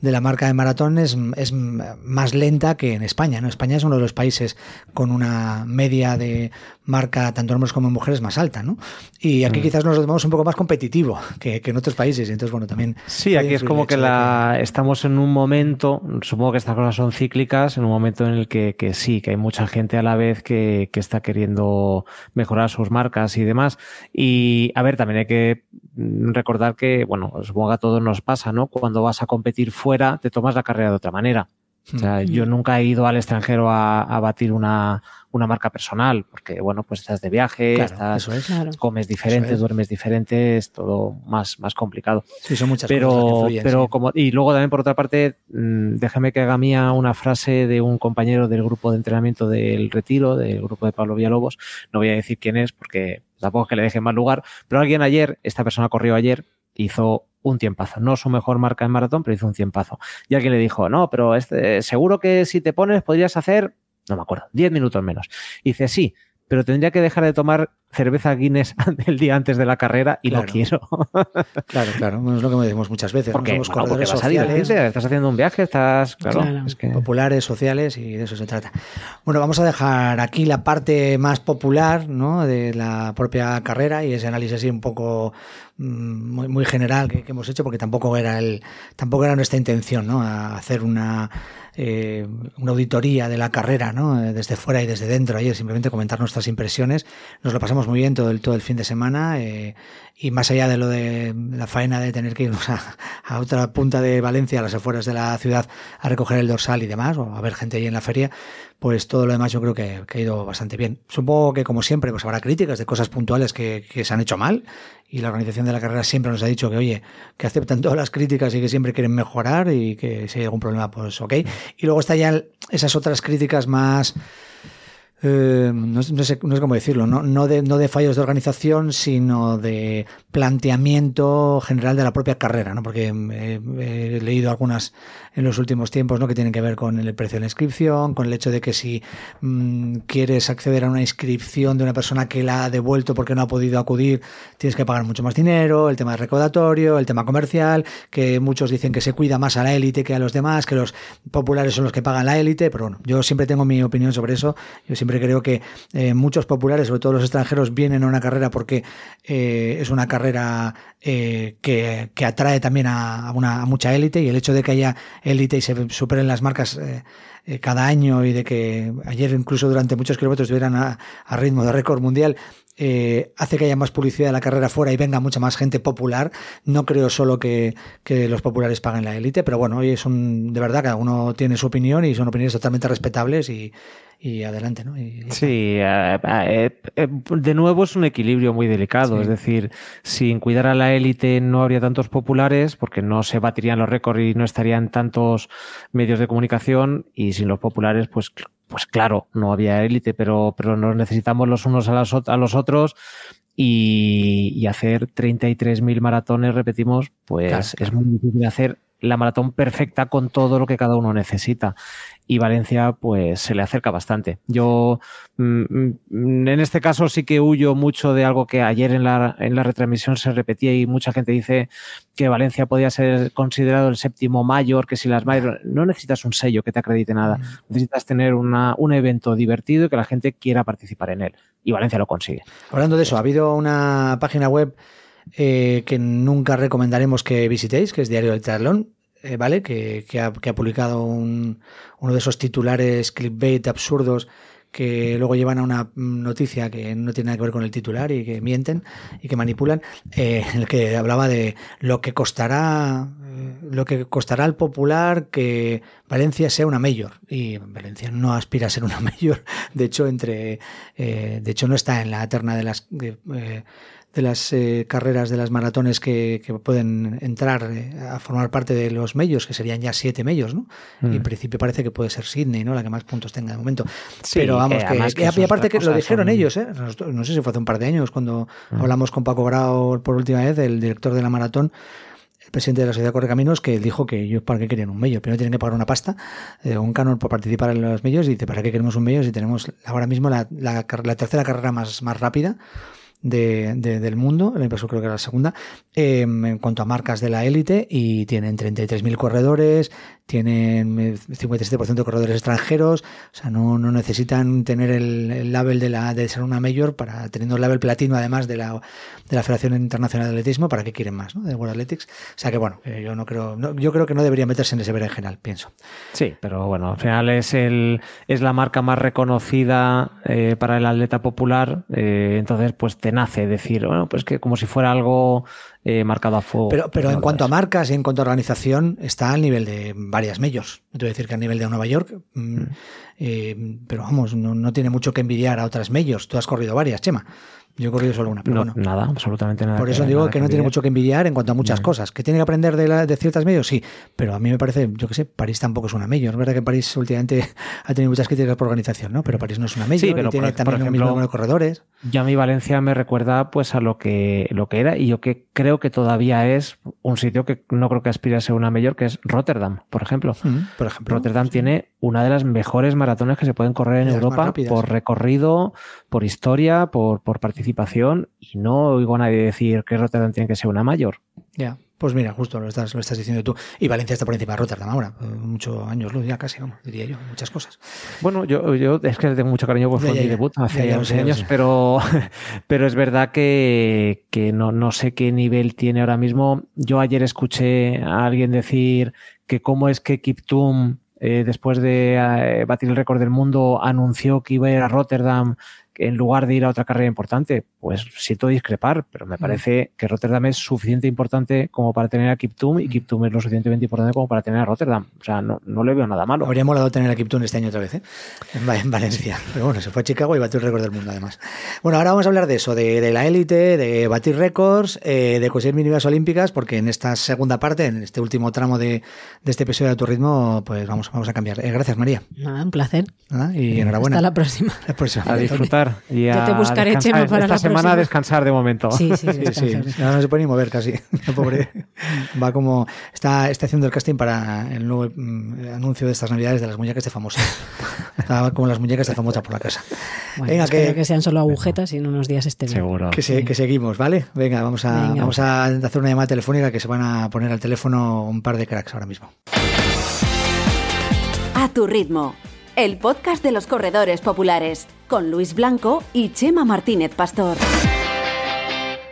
de la marca de maratón es, es más lenta que en España, ¿no? España es uno de los países con una media de marca, tanto en hombres como en mujeres, más alta, ¿no? Y aquí Mm. quizás nos lo tomamos un poco más competitivo que, que en otros países, entonces, bueno, también... Sí, aquí es como que la estamos en un momento, supongo que estas cosas son cíclicas, en un momento en el que, que sí, que hay mucha gente a la vez que, que está queriendo mejorar sus marcas y demás. Y a ver, también hay que mm, recordar que, bueno, supongo que a todos nos pasa, ¿no? Cuando vas a competir fuera, te tomas la carrera de otra manera. O sea, Mm. yo nunca he ido al extranjero a, a batir una, una marca personal, porque, bueno, pues estás de viaje, Claro, estás, eso es. Claro. comes diferente, Eso es. duermes diferente, es todo más, más complicado Sí, son muchas cosas que pero, influyen, pero sí. como y luego también por otra parte mm, déjame que haga mía una frase de un compañero del grupo de entrenamiento del Retiro del grupo de Pablo Villalobos no voy a decir quién es porque tampoco es que le deje en mal lugar pero alguien ayer esta persona corrió ayer hizo un tiempazo. No su mejor marca en maratón pero hizo un tiempazo. Y alguien le dijo no pero este, seguro que si te pones podrías hacer no me acuerdo 10 minutos menos. Y dice sí pero tendría que dejar de tomar cerveza Guinness el día antes de la carrera y Claro. lo quiero Claro, claro, bueno, es lo que me decimos muchas veces. ¿no? porque, Somos bueno, porque vas a divertirte, estás haciendo un viaje, estás, claro, Claro. es que populares, sociales y de eso se trata. Bueno, vamos a dejar aquí la parte más popular ¿no? de la propia carrera y ese análisis así un poco mm, muy, muy general que, que hemos hecho porque tampoco era el tampoco era nuestra intención ¿no? A hacer una eh, una auditoría de la carrera ¿no? Eh, desde fuera y desde dentro ayer simplemente comentar nuestras impresiones nos lo pasamos muy bien todo el todo el fin de semana eh, y más allá de lo de la faena de tener que irnos a, a otra punta de Valencia, a las afueras de la ciudad, a recoger el dorsal y demás, o a ver gente ahí en la feria, pues todo lo demás yo creo que, que ha ido bastante bien. Supongo que como siempre pues habrá críticas de cosas puntuales que, que se han hecho mal y la organización de la carrera siempre nos ha dicho que oye, que aceptan todas las críticas y que siempre quieren mejorar y que si hay algún problema pues ok. Y luego está ya esas otras críticas más... Eh, no, no sé- no sé cómo decirlo, no, no, de, no de fallos de organización, sino de planteamiento general de la propia carrera, ¿no? porque eh, he leído algunas en los últimos tiempos ¿no? que tienen que ver con el precio de la inscripción, con el hecho de que si mm, quieres acceder a una inscripción de una persona que la ha devuelto porque no ha podido acudir, tienes que pagar mucho más dinero, el tema de recaudatorio, el tema comercial, que muchos dicen que se cuida más a la élite que a los demás, que los populares son los que pagan la élite, pero bueno, yo siempre tengo mi opinión sobre eso, yo siempre creo que eh, muchos populares, sobre todo los extranjeros, vienen a una carrera porque eh, es una carrera eh, que, que atrae también a, una, a mucha élite y el hecho de que haya élite y se superen las marcas eh, eh, cada año y de que ayer incluso durante muchos kilómetros estuvieran a, a ritmo de récord mundial hace que haya más publicidad de la carrera fuera y venga mucha más gente popular. No creo solo que, que los populares paguen la élite, pero bueno, hoy es un, de verdad, cada uno tiene su opinión y son opiniones totalmente respetables y, y adelante, ¿no? Y- y- Sí, eh, eh, eh, de nuevo es un equilibrio muy delicado. Sí. Es decir, sin cuidar a la élite no habría tantos populares porque no se batirían los récords y no estarían tantos medios de comunicación y sin los populares, pues, pues claro, no había élite, pero, pero nos necesitamos los unos a, las a los otros y, y hacer 33.000 maratones, repetimos, pues Claro, es muy difícil hacer la maratón perfecta con todo lo que cada uno necesita. Y Valencia, pues se le acerca bastante. Yo, mm, mm, en este caso, sí que huyo mucho de algo que ayer en la, en la retransmisión se repetía y mucha gente dice que Valencia podía ser considerado el séptimo mayor, que si las mayor, no necesitas un sello que te acredite nada. Necesitas tener una, un evento divertido y que la gente quiera participar en él. Y Valencia lo consigue. Hablando de eso, ha habido una página web eh, que nunca recomendaremos que visitéis, que es Diario del Triatlón, eh, ¿vale? Que, que ha, publicado un- uno de esos titulares clickbait absurdos que luego llevan a una noticia que no tiene nada que ver con el titular y que mienten y que manipulan, eh, el que hablaba de lo que costará eh, lo que costará al popular que Valencia sea una mayor. Y Valencia no aspira a ser una mayor. De hecho entre eh, de hecho no está en la terna de las eh, de las eh, carreras de las maratones que, que pueden entrar eh, a formar parte de los medios, que serían ya siete medios, ¿no? Mm. Y en principio parece que puede ser Sydney, ¿no? La que más puntos tenga de momento. Sí, Pero vamos, eh, que, además que que- eso y aparte que lo dijeron son- ellos, ¿eh? No sé si fue hace un par de años cuando Mm. hablamos con Paco Grau por última vez, el director de la maratón, el presidente de la Sociedad Correcaminos, que dijo que ellos para qué querían un medio. Primero tienen que pagar una pasta, eh, un canon por participar en los medios, y dice, ¿para qué queremos un medio si tenemos ahora mismo la, la la tercera carrera más, más rápida? De, de- del mundo, el impreso creo que era la segunda, eh, en cuanto a marcas de la élite, y tienen 33.000 corredores, tienen eh, 57% de corredores extranjeros, o sea, no, no necesitan tener el, el label de, la, de ser una mayor para teniendo el label platino además de la, de la Federación Internacional de Atletismo, ¿para qué quieren más? ¿no? De World Athletics. O sea que bueno, yo no creo, no- yo creo que no debería meterse en ese berenjenal, pienso. Sí, pero bueno, al final es el es la marca más reconocida eh, para el atleta popular, eh, entonces pues te nace decir, bueno, pues que como si fuera algo eh, marcado a fuego. Pero, pero en cuanto a marcas y en cuanto a organización, está al nivel de varias. No te voy a decir que a nivel de Nueva York, mm, eh, pero vamos, no, no tiene mucho que envidiar a otras majors. Tú has corrido varias, Chema. Yo he corrido solo una, pero No, bueno. nada, absolutamente nada. Por eso digo que no tiene mucho que envidiar en cuanto a muchas cosas. ¿Que tiene que aprender de, la- de ciertas medios? Sí, pero a mí me parece, yo que sé, París tampoco es una mayor. Es verdad que París últimamente ha tenido muchas críticas por organización, ¿no? Pero París no es una mayor Sí, y pero tiene por- por también un mismo ejemplo, número de corredores. Ya mi Valencia me recuerda pues a lo que, lo que era y yo que creo que todavía es un sitio que no creo que aspire a ser una mayor, que es Rotterdam, por ejemplo. Mm, Por ejemplo. Rotterdam tiene una de las mejores maratones que se pueden correr en Europa por recorrido, por historia, por, por participación y no oigo a nadie decir que Rotterdam tiene que ser una mayor. Ya, pues mira, justo lo estás, lo estás diciendo tú. Y Valencia está por encima de Rotterdam ahora. eh, Muchos años luz, ya casi, vamos, diría yo, muchas cosas. Bueno, yo, yo es que tengo mucho cariño, fue ya, mi ya. debut hace Ya, ya lo 11 sé, ya lo años, pero, pero es verdad que, que no, no sé qué nivel tiene ahora mismo. Yo ayer escuché a alguien decir que cómo es que Kiptum, eh, después de eh, batir el récord del mundo, anunció que iba a ir a Rotterdam en lugar de ir a otra carrera importante. Pues siento discrepar, pero Mm. me parece que Rotterdam es suficiente importante como para tener a Kiptum Mm. y Kiptum es lo suficientemente importante como para tener a Rotterdam. O sea, no, no le veo nada malo. Habría molado tener a Kiptun este año otra vez, ¿eh? En, Va- en Valencia. Pero bueno, se fue a Chicago y batió el récord del mundo, además. Bueno, ahora vamos a hablar de eso, de, de la élite, de batir récords, eh, de conseguir mínimas olímpicas, porque en esta segunda parte, en este último tramo de, de este episodio de Tu Ritmo, pues vamos, vamos a cambiar. Eh, gracias, María. Nada, un placer. Nada, Y enhorabuena. Hasta la próxima. La próxima. a disfrutar y Ya a te buscaré, descansar. Chema, para esta la semana próxima. a descansar de momento. Sí, sí, Sí, sí. Ahora no se puede ni mover casi. El pobre va como. Está, está haciendo el casting para el nuevo mm, anuncio de estas navidades de las muñecas de famosa. Está como las muñecas de famosa por la casa. Bueno, Venga, espero que, que sean solo agujetas y en unos días esté bien. Seguro. que, se- que seguimos, ¿vale? Venga, vamos a, Venga. vamos a hacer una llamada telefónica que se van a poner al teléfono un par de cracks ahora mismo. A tu ritmo. El podcast de los corredores populares con Luis Blanco y Chema Martínez Pastor.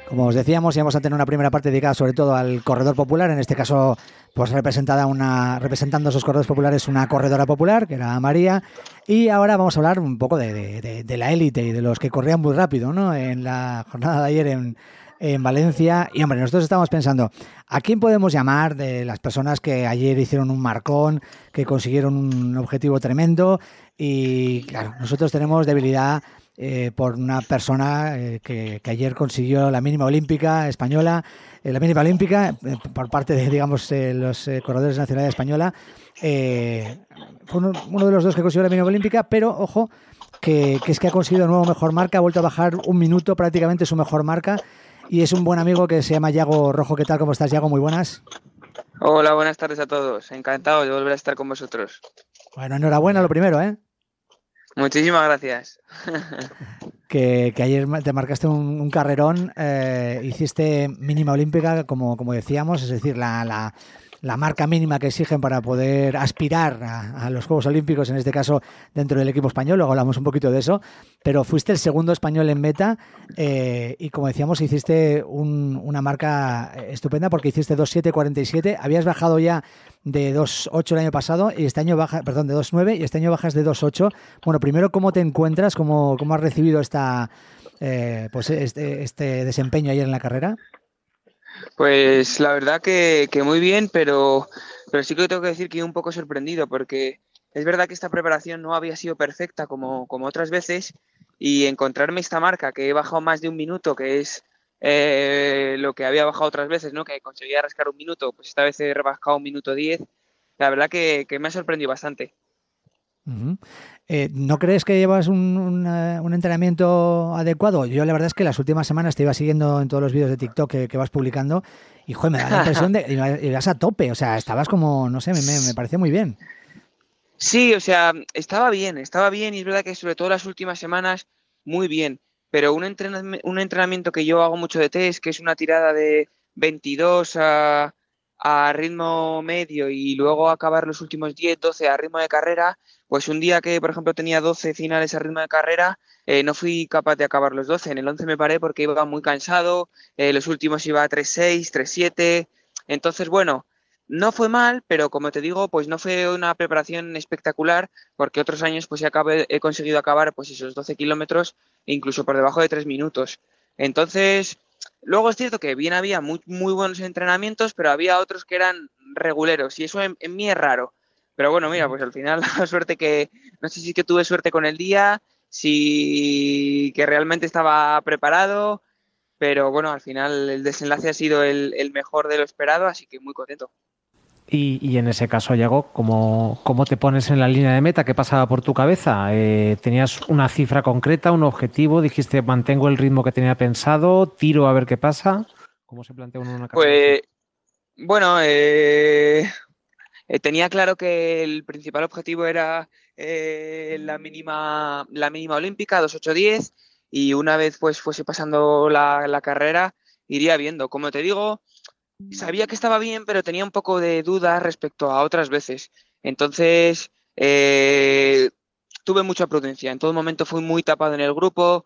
Como os decíamos, íbamos a tener una primera parte dedicada sobre todo al corredor popular, en este caso, pues representada una, representando esos corredores populares una corredora popular, que era María, y ahora vamos a hablar un poco de- de la élite y de los que corrían muy rápido, ¿no? En la jornada de ayer en, en Valencia. Y hombre, nosotros estábamos pensando, ¿a quién podemos llamar de las personas que ayer hicieron un marcón, que consiguieron un objetivo tremendo? Y claro, nosotros tenemos debilidad eh, por una persona eh, que, que ayer consiguió la mínima olímpica española, eh, la mínima olímpica eh, por parte de, digamos, eh, los eh, corredores de nacionalidad española. Fue uno, uno de los dos que consiguió la mínima olímpica, pero ojo, que, que es que ha conseguido nuevo mejor marca, ha vuelto a bajar un minuto prácticamente su mejor marca y es un buen amigo que se llama Yago Rojo. ¿Qué tal? ¿Cómo estás, Yago? Muy buenas. Hola, buenas tardes a todos. Encantado de volver a estar con vosotros. Bueno, enhorabuena lo primero, ¿eh? Muchísimas gracias. que, que, ayer te marcaste un, un carrerón, eh, hiciste mínima olímpica, como, como decíamos, es decir, la, la la marca mínima que exigen para poder aspirar a, los Juegos Olímpicos, en este caso dentro del equipo español, luego hablamos un poquito de eso, pero fuiste el segundo español en meta eh, y como decíamos, hiciste un, una marca estupenda porque hiciste 2.7.47, habías bajado ya de 2.8 el año pasado y este año baja, perdón, de 2.9 y este año bajas de 2.8. Bueno, primero, ¿cómo te encuentras? ¿Cómo, cómo has recibido esta, eh, pues este, este desempeño ayer en la carrera? Pues la verdad que, muy bien, pero, pero sí que tengo que decir que un poco sorprendido porque es verdad que esta preparación no había sido perfecta como, como otras veces y encontrarme esta marca que he bajado más de un minuto, que es eh, lo que había bajado otras veces, ¿no? que conseguía rascar un minuto, pues esta vez he rebajado un minuto diez, la verdad que me ha sorprendido bastante. Eh, ¿No crees que llevas un, entrenamiento adecuado? Yo la verdad es que las últimas semanas te iba siguiendo en todos los vídeos de TikTok que, que vas publicando y joder, me da la impresión de que ibas a tope, o sea, estabas como, no sé, me, me parecía muy bien. Sí, o sea, estaba bien, estaba bien y es verdad que sobre todo las últimas semanas muy bien, pero un, entrenamiento, un entrenamiento que yo hago mucho de test, que es una tirada de 22 a, a ritmo medio y luego acabar los últimos 10, 12 a ritmo de carrera, pues un día que, por ejemplo, tenía 12 finales a ritmo de carrera, eh, no fui capaz de acabar los 12. En el 11 me paré porque iba muy cansado, eh, los últimos iba a 3-6, 3-7. Entonces, bueno, no fue mal, pero como te digo, pues no fue una preparación espectacular, porque otros años pues he, conseguido acabar pues esos 12 kilómetros, incluso por debajo de 3 minutos. Entonces, luego es cierto que bien había muy, buenos entrenamientos, pero había otros que eran reguleros, y eso en mí es raro. Pero bueno, mira, pues al final la suerte que, no sé si que tuve suerte con el día, si que realmente estaba preparado, pero bueno, al final el desenlace ha sido el, el mejor de lo esperado, así que muy contento. Y, y, en ese caso, Yago, ¿cómo, ¿cómo te pones en la línea de meta? ¿Qué pasaba por tu cabeza? Eh, ¿Tenías una cifra concreta, un objetivo? ¿Dijiste mantengo el ritmo que tenía pensado? ¿Tiro a ver qué pasa? ¿Cómo se plantea uno una carrera? Pues, bueno, eh, eh, tenía claro que el principal objetivo era eh, la mínima la mínima olímpica 2.810 y una vez pues fuese pasando la, la, carrera iría viendo. Como te digo sabía que estaba bien pero tenía un poco de dudas respecto a otras veces. Entonces eh, tuve mucha prudencia. En todo momento fui muy tapado en el grupo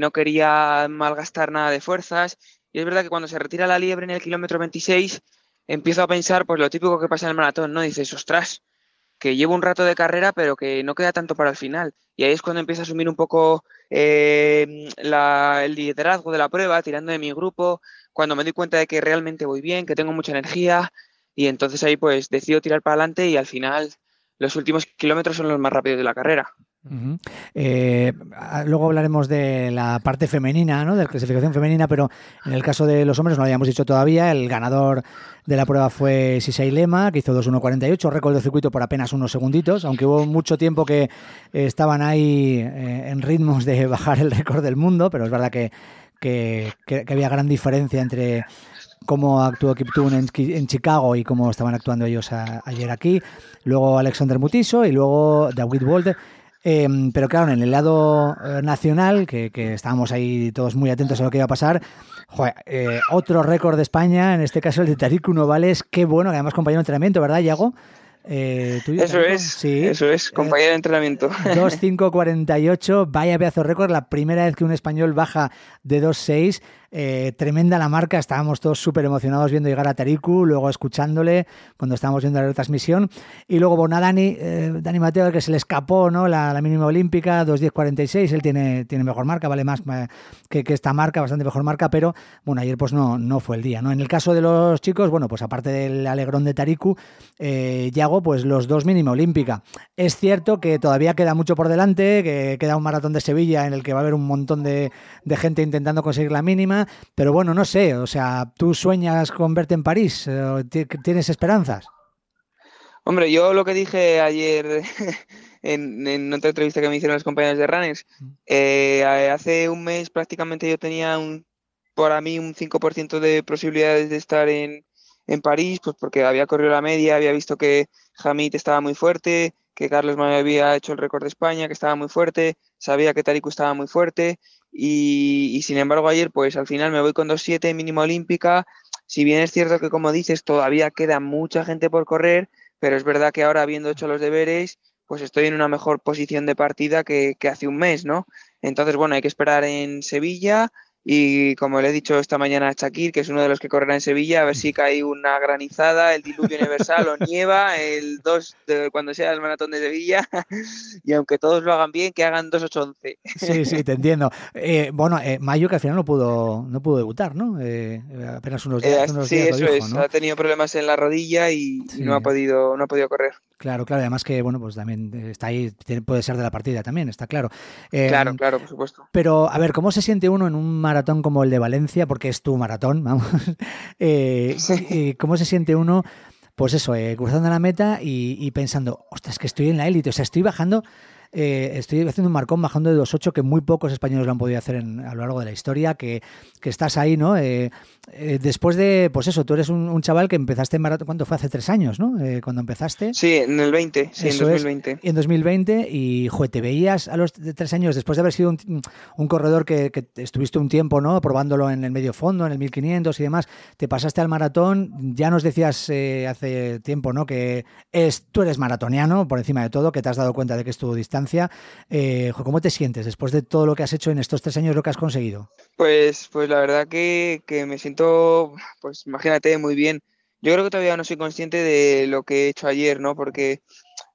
no quería malgastar nada de fuerzas. Y es verdad que cuando se retira la liebre en el kilómetro 26 empiezo a pensar pues lo típico que pasa en el maratón, ¿no? Dices, ostras, que llevo un rato de carrera, pero que no queda tanto para el final. Y ahí es cuando empiezo a asumir un poco eh, la, el liderazgo de la prueba, tirando de mi grupo, cuando me doy cuenta de que realmente voy bien, que tengo mucha energía, y entonces ahí pues decido tirar para adelante y al final los últimos kilómetros son los más rápidos de la carrera. Eh, luego hablaremos de la parte femenina, ¿no? de la clasificación femenina, pero en el caso de los hombres no lo habíamos dicho todavía. El ganador de la prueba fue Sisei Lema, que hizo 2.1.48, récord de circuito por apenas unos segunditos, aunque hubo mucho tiempo que estaban ahí eh, en ritmos de bajar el récord del mundo, pero es verdad que, que, había gran diferencia entre cómo actuó Kiptun en, Chicago y cómo estaban actuando ellos ayer aquí. Luego Alexander Mutiso y luego David Walter. Eh, pero claro, en el lado eh, nacional, que, que, estábamos ahí todos muy atentos a lo que iba a pasar, joder, eh, otro récord de España, en este caso el de Tariq Novales, qué bueno, que además compañero de entrenamiento, ¿verdad, Iago? Eh, ¿tuyo, eso es, sí. eso es, compañero de entrenamiento. 2.5.48, vaya pedazo récord, la primera vez que un español baja de 2.6, eh, tremenda la marca, estábamos todos súper emocionados viendo llegar a Tariku, luego escuchándole cuando estábamos viendo la retransmisión, y luego bueno, a Dani, eh, Dani Mateo, que se le escapó ¿no? la, la mínima olímpica, 2.10.46, él tiene, tiene mejor marca, vale más que, que, esta marca, bastante mejor marca, pero bueno, ayer pues no, no fue el día. ¿no? En el caso de los chicos, bueno, pues aparte del alegrón de Tariku, eh, Yago, pues los dos mínima olímpica. Es cierto que todavía queda mucho por delante, que queda un maratón de Sevilla en el que va a haber un montón de, de gente intentando conseguir la mínima, pero bueno, no sé, o sea, ¿tú sueñas con verte en París? ¿Tienes esperanzas? Hombre, yo lo que dije ayer en, en, otra entrevista que me hicieron los compañeros de Runners. Eh, hace un mes prácticamente yo tenía un, para mí un 5% de posibilidades de estar en, en París, pues porque había corrido la media, había visto que Hamid estaba muy fuerte, que Carlos me había hecho el récord de España, que estaba muy fuerte, sabía que Tariku estaba muy fuerte y, sin embargo ayer pues al final me voy con 2.7 mínimo olímpica, si bien es cierto que como dices todavía queda mucha gente por correr, pero es verdad que ahora habiendo hecho los deberes pues estoy en una mejor posición de partida que hace un mes, ¿no? Entonces, bueno, hay que esperar en Sevilla, y como le he dicho esta mañana a Shakir, que es uno de los que correrá en Sevilla, a ver si cae una granizada, el diluvio universal o nieva, el 2 de, cuando sea el maratón de Sevilla. y aunque todos lo hagan bien, que hagan 2.811. sí, sí, te entiendo. Eh, bueno, eh, Mayo que al final no pudo, no pudo debutar, ¿no? Eh, apenas unos días. Unos sí, días eso dijo, es. ¿no? Ha tenido problemas en la rodilla y, Sí. y no ha podido, no ha podido correr. Claro, claro. Además que, bueno, pues también está ahí, puede ser de la partida también, está claro. Eh, claro, claro, por supuesto. Pero, a ver, ¿cómo se siente uno en un maratón como el de Valencia? Porque es tu maratón, vamos. Eh, y ¿Cómo se siente uno, pues eso, eh, cruzando la meta y, y pensando, ostras, que estoy en la élite? O sea, estoy bajando, eh, estoy haciendo un marcón bajando de 2.8 que muy pocos españoles lo han podido hacer en- a lo largo de la historia, que, que estás ahí, ¿no? Eh, eh, después de, pues eso, tú eres un, un chaval que empezaste en maratón, ¿cuánto fue? Hace tres años, ¿no? Cuando empezaste. Sí, en el 20, sí, Eso en es. 2020. En 2020 y, joder, te veías a los tres años, después de haber sido un, un corredor que, que estuviste un tiempo, ¿no? Probándolo en el medio fondo, en el 1500 y demás, te pasaste al maratón, ya nos decías hace tiempo, ¿no? Que es, tú eres maratoniano, por encima de todo, que te has dado cuenta de que es tu distancia. Eh, jo, ¿Cómo te sientes después de todo lo que has hecho en estos tres años, lo que has conseguido? Pues, pues la verdad que, que me siento, pues imagínate, muy bien. Yo creo que todavía no soy consciente de lo que he hecho ayer, ¿no? Porque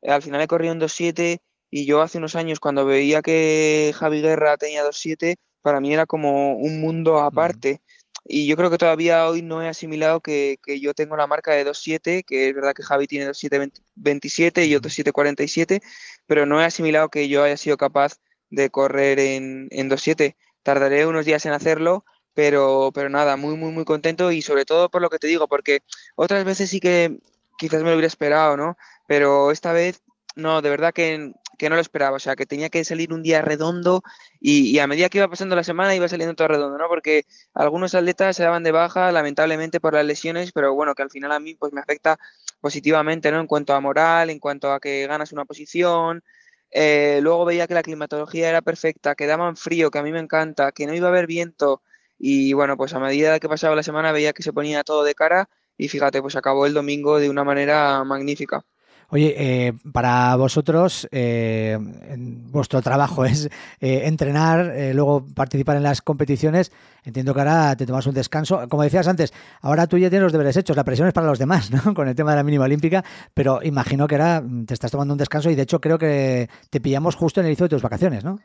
al final he corrido en 2.7 y yo hace unos años cuando veía que Javi Guerra tenía 2.7, para mí era como un mundo aparte. Y yo creo que todavía hoy no he asimilado que, que yo tengo la marca de 2.7, que es verdad que Javi tiene 2.7.27 y yo 2.7.47, pero no he asimilado que yo haya sido capaz de correr en, en 2.7. Tardaré unos días en hacerlo, pero, pero nada, muy, muy, muy contento y sobre todo por lo que te digo, porque otras veces sí que quizás me lo hubiera esperado, ¿no? Pero esta vez, no, de verdad que, que no lo esperaba, o sea, que tenía que salir un día redondo y, a medida que iba pasando la semana iba saliendo todo redondo, ¿no? Porque algunos atletas se daban de baja, lamentablemente, por las lesiones, pero bueno, que al final a mí pues me afecta positivamente, ¿no? En cuanto a moral, en cuanto a que ganas una posición, eh, luego veía que la climatología era perfecta, que daban frío, que a mí me encanta, que no iba a haber viento. Y bueno, pues a medida que pasaba la semana veía que se ponía todo de cara y fíjate, pues acabó el domingo de una manera magnífica. Oye, eh, para vosotros, eh, vuestro trabajo es eh, entrenar, eh, luego participar en las competiciones. Entiendo que ahora te tomas un descanso. Como decías antes, ahora tú ya tienes los deberes hechos, la presión es para los demás, ¿no? Con el tema de la mínima olímpica, pero imagino que ahora mm, te estás tomando un descanso y de hecho creo que te pillamos justo en el inicio de tus vacaciones, ¿no?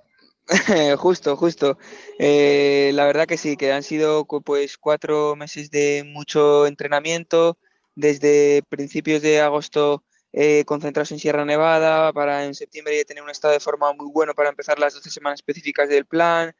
Justo, justo. La verdad que sí, que han sido pues cuatro meses de mucho entrenamiento, desde principios de agosto eh, concentrarse en Sierra Nevada, para en septiembre tener un estado de forma muy bueno para empezar las 12 semanas específicas del plan,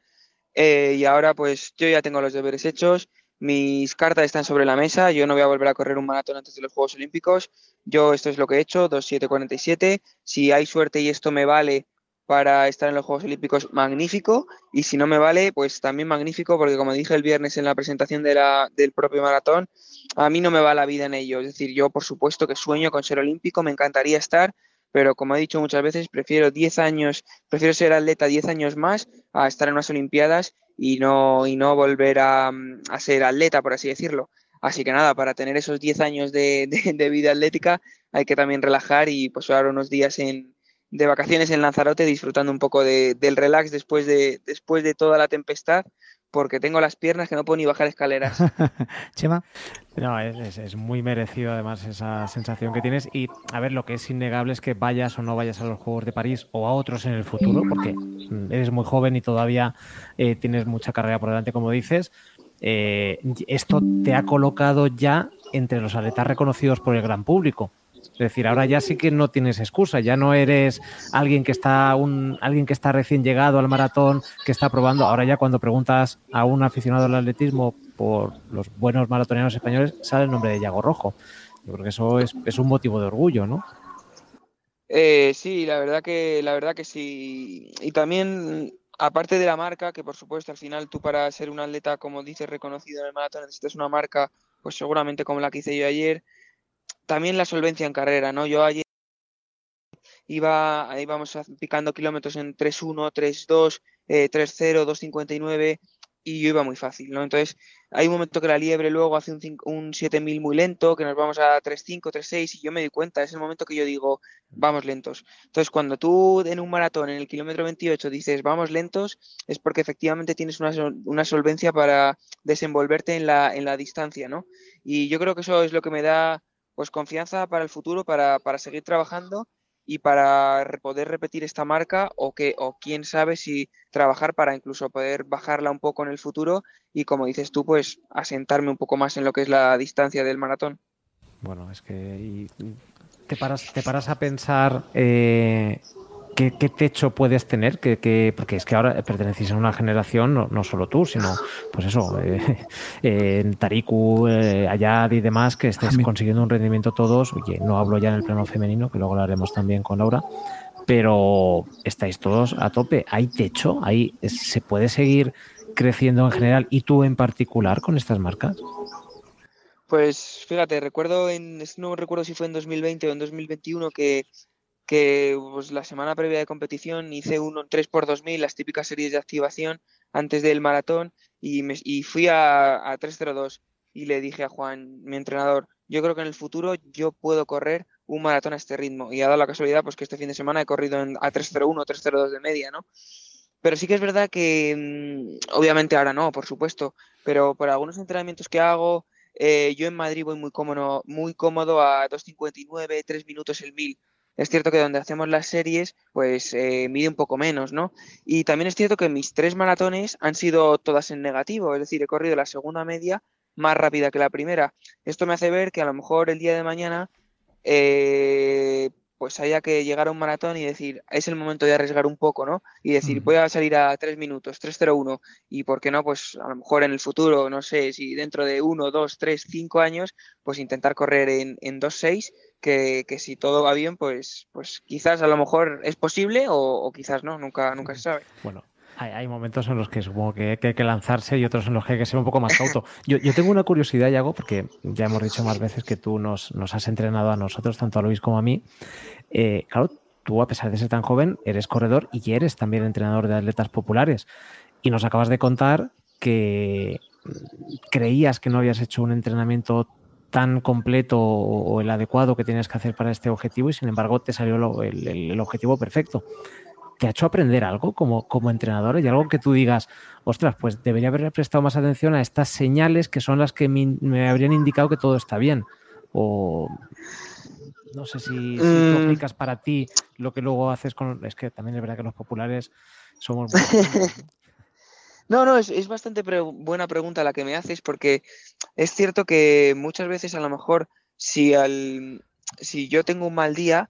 eh, y ahora pues yo ya tengo los deberes hechos, mis cartas están sobre la mesa, yo no voy a volver a correr un maratón antes de los Juegos Olímpicos, yo esto es lo que he hecho, 2.747, si hay suerte y esto me vale para estar en los Juegos Olímpicos, magnífico. Y si no me vale, pues también magnífico, porque como dije el viernes en la presentación de la, del propio maratón, a mí no me va la vida en ello. Es decir, yo por supuesto que sueño con ser olímpico, me encantaría estar, pero como he dicho muchas veces, prefiero 10 años, prefiero ser atleta 10 años más a estar en unas Olimpiadas y no, y no volver a, ser atleta, por así decirlo. Así que nada, para tener esos 10 años de, de, de vida atlética hay que también relajar y pues ahora unos días en, de vacaciones en Lanzarote disfrutando un poco de, del relax después de, después de toda la tempestad porque tengo las piernas que no puedo ni bajar escaleras. Chema. No, es, es, es, muy merecido además esa sensación que tienes y a ver, lo que es innegable es que vayas o no vayas a los Juegos de París o a otros en el futuro, porque eres muy joven y todavía eh, tienes mucha carrera por delante, como dices. Eh, esto te ha colocado ya entre los atletas reconocidos por el gran público. Es decir, ahora ya sí que no tienes excusa, ya no eres alguien que está un alguien que está recién llegado al maratón, que está probando. Ahora ya cuando preguntas a un aficionado al atletismo por los buenos maratonianos españoles, sale el nombre de Yago Rojo. Yo creo que eso es, un motivo de orgullo, ¿no? Eh, sí, la verdad que la verdad que sí. Y también, aparte de la marca, que por supuesto al final tú para ser un atleta, como dices, reconocido en el maratón, necesitas una marca, pues seguramente como la que hice yo ayer. También la solvencia en carrera, ¿no? Yo ayer iba, íbamos picando kilómetros en 3.1, 3.2, eh, 3.0, 2.59 y yo iba muy fácil, ¿no? Entonces, hay un momento que la liebre luego hace un, un 7000 muy lento, que nos vamos a 3.5, 3.6 y yo me di cuenta, es el momento que yo digo, vamos lentos. Entonces, cuando tú en un maratón, en el kilómetro 28, dices, vamos lentos, es porque efectivamente tienes una, una solvencia para desenvolverte en la, en la distancia, ¿no? Y yo creo que eso es lo que me da pues confianza para el futuro, para, para seguir trabajando y para poder repetir esta marca o que o quién sabe si trabajar para incluso poder bajarla un poco en el futuro y como dices tú pues asentarme un poco más en lo que es la distancia del maratón. Bueno es que te paras te paras a pensar eh, ¿Qué, techo puedes tener? porque es que ahora perteneces a una generación, no, solo tú, sino, pues eso, eh, en Tariku, eh, Ayad y demás, que estés consiguiendo un rendimiento todos. Oye, no hablo ya en el plano femenino, que luego lo haremos también con Laura, pero estáis todos a tope. ¿Hay techo? ¿Hay, ¿Se puede seguir creciendo en general y tú en particular con estas marcas? Pues fíjate, recuerdo en, no recuerdo si fue en 2020 o en 2021 que que pues, la semana previa de competición hice un 3 por 2000 las típicas series de activación antes del maratón y, me, y fui a, a 302 y le dije a Juan, mi entrenador, yo creo que en el futuro yo puedo correr un maratón a este ritmo y ha dado la casualidad pues que este fin de semana he corrido en, a 301 302 de media, ¿no? Pero sí que es verdad que mm, obviamente ahora no, por supuesto, pero por algunos entrenamientos que hago, eh, yo en Madrid voy muy cómodo, muy cómodo a 2.59, 3 minutos el 1000 es cierto que donde hacemos las series, pues eh, mide un poco menos, ¿no? Y también es cierto que mis tres maratones han sido todas en negativo, es decir, he corrido la segunda media más rápida que la primera. Esto me hace ver que a lo mejor el día de mañana eh, pues haya que llegar a un maratón y decir, es el momento de arriesgar un poco, ¿no? Y decir, voy a salir a tres minutos, 3.01, y por qué no, pues a lo mejor en el futuro, no sé, si dentro de uno, dos, tres, cinco años, pues intentar correr en, en 2.6 que, si todo va bien, pues, pues quizás a lo mejor es posible o, quizás no, nunca, nunca se sabe. Bueno, hay, momentos en los que supongo que, hay que lanzarse y otros en los que hay que ser un poco más cauto. Yo, tengo una curiosidad, Yago, porque ya hemos dicho más veces que tú nos, has entrenado a nosotros, tanto a Luis como a mí. Eh, claro, tú a pesar de ser tan joven, eres corredor y eres también entrenador de atletas populares. Y nos acabas de contar que creías que no habías hecho un entrenamiento tan completo o el adecuado que tienes que hacer para este objetivo y sin embargo te salió el, objetivo perfecto. ¿Te ha hecho aprender algo como, como entrenador? ¿Y algo que tú digas, ostras, pues debería haber prestado más atención a estas señales que son las que me, habrían indicado que todo está bien? O no sé si, si tú mm. aplicas para ti lo que luego haces con... Es que también es verdad que los populares somos... No, no, es, bastante buena pregunta la que me haces porque es cierto que muchas veces a lo mejor si, al, si yo tengo un mal día,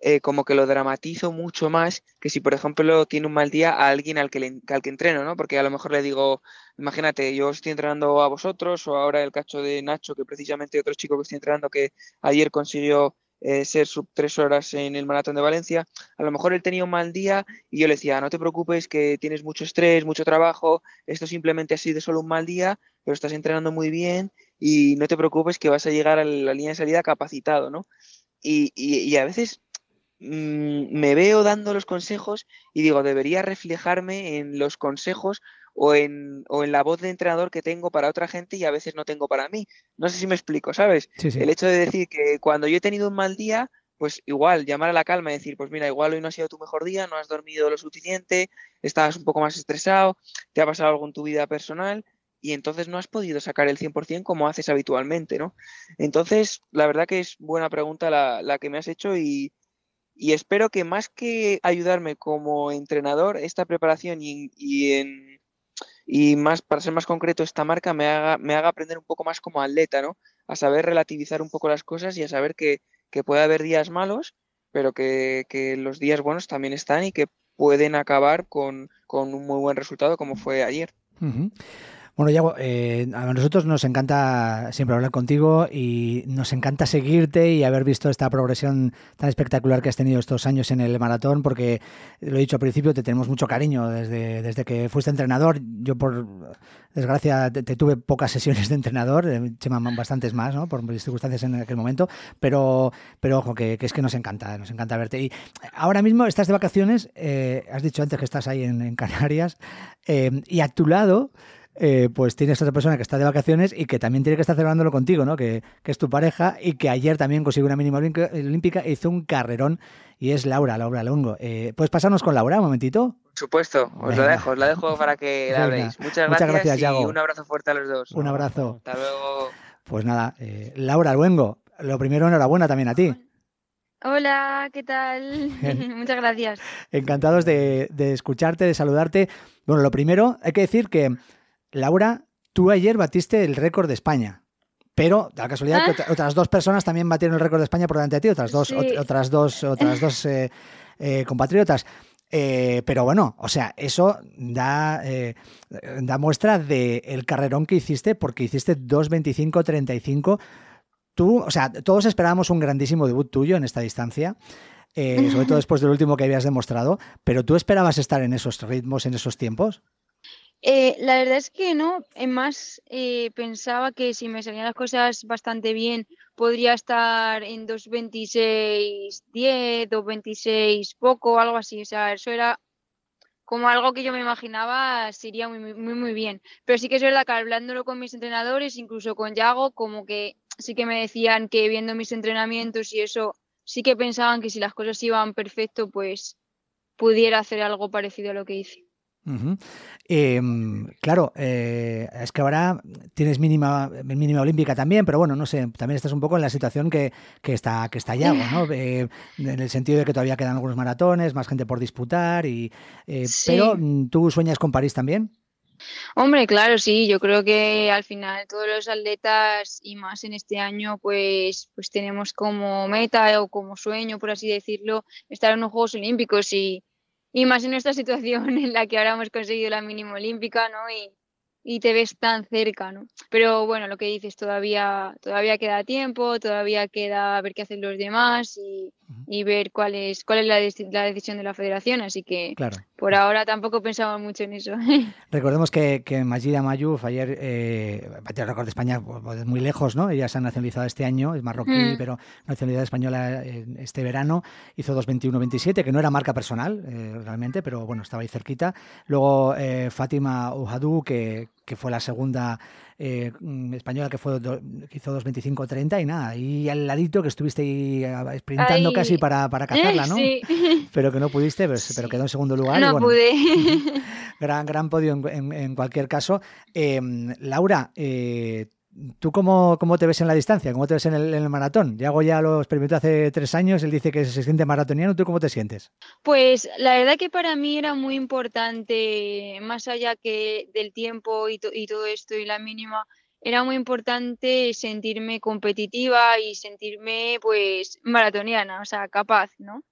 eh, como que lo dramatizo mucho más que si, por ejemplo, tiene un mal día a alguien al que, al que entreno, ¿no? Porque a lo mejor le digo, imagínate, yo estoy entrenando a vosotros o ahora el cacho de Nacho, que precisamente otro chico que estoy entrenando que ayer consiguió eh, ser sub tres horas en el maratón de Valencia, a lo mejor él tenía un mal día y yo le decía, no te preocupes que tienes mucho estrés, mucho trabajo, esto simplemente ha sido solo un mal día, pero estás entrenando muy bien y no te preocupes que vas a llegar a la línea de salida capacitado, ¿no? Y, y, a veces mm, me veo dando los consejos y digo, debería reflejarme en los consejos o en, o en la voz de entrenador que tengo para otra gente y a veces no tengo para mí. No sé si me explico, ¿sabes? El hecho de decir que cuando yo he tenido un mal día, pues igual llamar a la calma y decir, pues mira, igual hoy no ha sido tu mejor día, no has dormido lo suficiente, estás un poco más estresado, te ha pasado algo en tu vida personal y entonces no has podido sacar el 100% como haces habitualmente, ¿no? Entonces, la verdad que es buena pregunta la, la que me has hecho y, y, espero que más que ayudarme como entrenador, esta preparación y, y en y más, para ser más concreto, esta marca me haga, me haga aprender un poco más como atleta, ¿no? A saber relativizar un poco las cosas y a saber que, puede haber días malos, pero que, los días buenos también están y que pueden acabar con, un muy buen resultado como fue ayer. Bueno, Yago, eh, a nosotros nos encanta siempre hablar contigo y nos encanta seguirte y haber visto esta progresión tan espectacular que has tenido estos años en el maratón, porque lo he dicho al principio, te tenemos mucho cariño desde, desde que fuiste entrenador. Yo, por desgracia, te, tuve pocas sesiones de entrenador, eh, Chema bastantes más, ¿no? por circunstancias en aquel momento, pero, pero ojo, que, es que nos encanta, nos encanta verte. Y ahora mismo estás de vacaciones, eh, has dicho antes que estás ahí en, Canarias, y a tu lado eh, pues tienes otra persona que está de vacaciones y que también tiene que estar celebrándolo contigo, ¿no? Que, es tu pareja y que ayer también consiguió una mínima olímpica e hizo un carrerón y es Laura, Laura Longo. Eh, ¿Puedes pasarnos con Laura un momentito? Por supuesto, os lo dejo, os la dejo para que la veáis. Muchas, gracias, y un abrazo fuerte a los dos. Un abrazo. Hasta luego. Pues nada, eh, Laura Luengo, lo primero enhorabuena también a ti. Hola, ¿qué tal? Muchas gracias. Encantados de, de, escucharte, de saludarte. Bueno, lo primero, hay que decir que Laura, tú ayer batiste el récord de España. Pero, da la casualidad, que ah. otras dos personas también batieron el récord de España por delante de ti, otras dos, otras dos, otras dos eh, eh, compatriotas. Eh, pero bueno, o sea, eso da, da muestra del el carrerón que hiciste, porque hiciste 2.25.35. Tú, o sea, todos esperábamos un grandísimo debut tuyo en esta distancia. sobre todo después del último que habías demostrado, pero tú esperabas estar en esos ritmos, en esos tiempos. Eh, la verdad es que no, es más, eh, pensaba que si me salían las cosas bastante bien, podría estar en 2.26.10, 2.26 poco, algo así. O sea, eso era como algo que yo me imaginaba sería muy, muy, muy bien. Pero sí que es verdad que hablándolo con mis entrenadores, incluso con Yago, como que sí que me decían que viendo mis entrenamientos y eso, sí que pensaban que si las cosas iban perfecto, pues pudiera hacer algo parecido a lo que hice. Em, claro, eh, es que ahora tienes mínima, mínima olímpica también, pero bueno, no sé, también estás un poco en la situación que, está que está Yago, ¿no? Eh, en el sentido de que todavía quedan algunos maratones, más gente por disputar, y eh, pero mm, ¿tú sueñas con París también? Hombre, claro, sí, yo creo que al final todos los atletas y más en este año, pues, pues tenemos como meta o como sueño, por así decirlo, estar en los Juegos Olímpicos y, y más en esta situación en la que ahora hemos conseguido la mínima olímpica, ¿no? Y, y te ves tan cerca, ¿no? Pero bueno, lo que dices, todavía, todavía queda tiempo, todavía queda ver qué hacen los demás y, y ver cuál es, cuál es la, la, decisión de la federación, así que por ahora tampoco pensamos mucho en eso. Recordemos que, que Majida Mayuf ayer eh, batió el récord de España pues, muy lejos, ¿no? Ella se ha nacionalizado este año, es marroquí, mm. pero nacionalidad española este verano, hizo 2.21-27, que no era marca personal eh, realmente, pero bueno, estaba ahí cerquita. Luego eh, Fátima Ujadú, que, que fue la segunda eh, mm, española que fue que hizo 2.25-30 y nada, y al ladito que estuviste ahí sprintando casi para, para cazarla, ¿no? Sí. Pero que no pudiste, pero, quedó en segundo lugar. No pude. gran, gran podio en, en, cualquier caso. Em, Laura, eh, ¿Tú cómo, cómo, te ves en la distancia? ¿Cómo te ves en el, maratón? Yago ya lo experimentó hace tres años, él dice que se siente maratoniano, ¿tú cómo te sientes? Pues la verdad que para mí era muy importante, más allá que del tiempo y, y todo esto y la mínima, era muy importante sentirme competitiva y sentirme pues maratoniana, o sea, capaz, ¿no?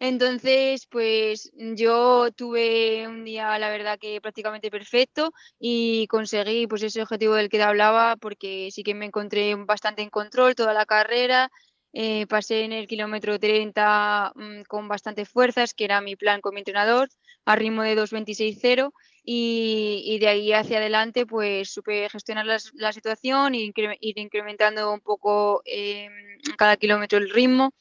Entonces, pues yo tuve un día, la verdad, que prácticamente perfecto y conseguí pues ese objetivo del que te hablaba porque sí que me encontré bastante en control toda la carrera. Eh, pasé en el kilómetro 30 mm, con bastantes fuerzas, que era mi plan con mi entrenador, a ritmo de 2.26.0 y, y de ahí hacia adelante pues supe gestionar la, situación e ir incrementando un poco eh, cada kilómetro el ritmo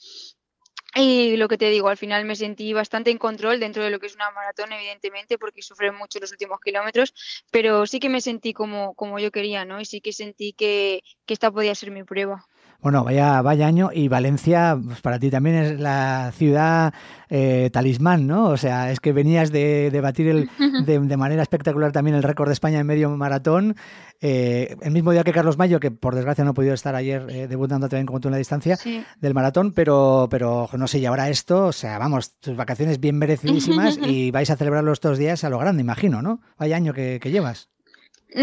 y lo que te digo, al final me sentí bastante en control dentro de lo que es una maratón, evidentemente, porque sufrí mucho los últimos kilómetros, pero sí que me sentí como, como yo quería, ¿no? Y sí que sentí que, que esta podía ser mi prueba. Bueno, vaya, vaya año y Valencia pues para ti también es la ciudad eh, talismán, ¿no? O sea, es que venías de, de batir el, de, manera espectacular también el récord de España en medio maratón, eh, el mismo día que Carlos Mayo, que por desgracia no ha podido estar ayer eh, debutando también como tú en la distancia del maratón, pero, pero no sé, y ahora esto, o sea, vamos, tus vacaciones bien merecidísimas y vais a celebrarlo estos días a lo grande, imagino, ¿no? Vaya año que, que llevas.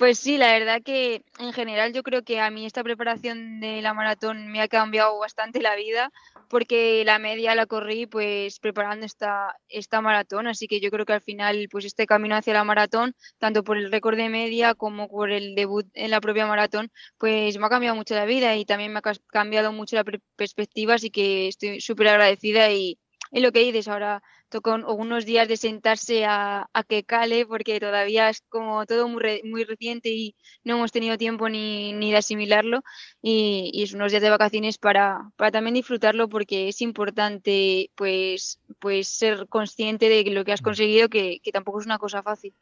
Pues sí, la verdad que en general yo creo que a mí esta preparación de la maratón me ha cambiado bastante la vida porque la media la corrí pues preparando esta, esta maratón, así que yo creo que al final pues este camino hacia la maratón, tanto por el récord de media como por el debut en la propia maratón, pues me ha cambiado mucho la vida y también me ha cambiado mucho la perspectiva, así que estoy súper agradecida y, y lo que dices ahora toca unos días de sentarse a, que cale porque todavía es como todo muy, muy reciente y no hemos tenido tiempo ni, ni de asimilarlo y, y, es unos días de vacaciones para, para también disfrutarlo porque es importante pues, pues ser consciente de lo que has mm. conseguido que, que tampoco es una cosa fácil.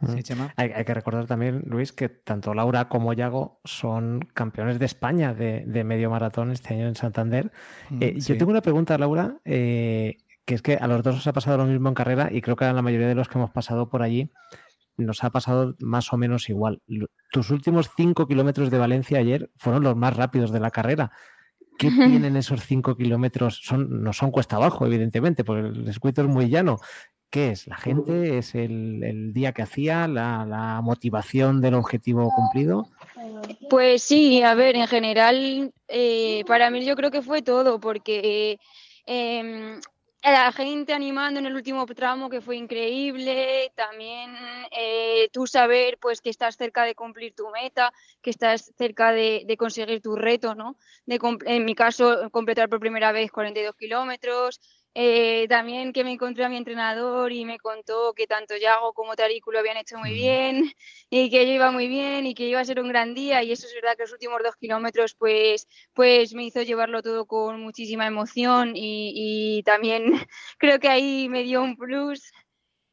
Mm. hay, hay, que recordar también, Luis, que tanto Laura como Yago son campeones de España de, de medio maratón este año en Santander. Mm, eh, yo tengo una pregunta, Laura. Eh, que es que a los dos os ha pasado lo mismo en carrera y creo que a la mayoría de los que hemos pasado por allí nos ha pasado más o menos igual. Tus últimos cinco kilómetros de Valencia ayer fueron los más rápidos de la carrera. ¿Qué tienen esos cinco kilómetros? Son, no son cuesta abajo, evidentemente, porque el circuito es muy llano. ¿Qué es? ¿La gente? ¿Es el, día que hacía? La, motivación del objetivo cumplido? Pues sí, a ver, en general, eh, para mí yo creo que fue todo, porque eh, la gente animando en el último tramo que fue increíble, también eh, tú saber pues que estás cerca de cumplir tu meta, que estás cerca de, conseguir tu reto, ¿no? De, en mi caso, completar por primera vez 42 kilómetros, eh, también que me encontré a mi entrenador y me contó que tanto Yago como Tariku lo habían hecho muy bien y que yo iba muy bien y que iba a ser un gran día y eso es verdad que los últimos dos kilómetros pues, pues me hizo llevarlo todo con muchísima emoción y, también creo que ahí me dio un plus.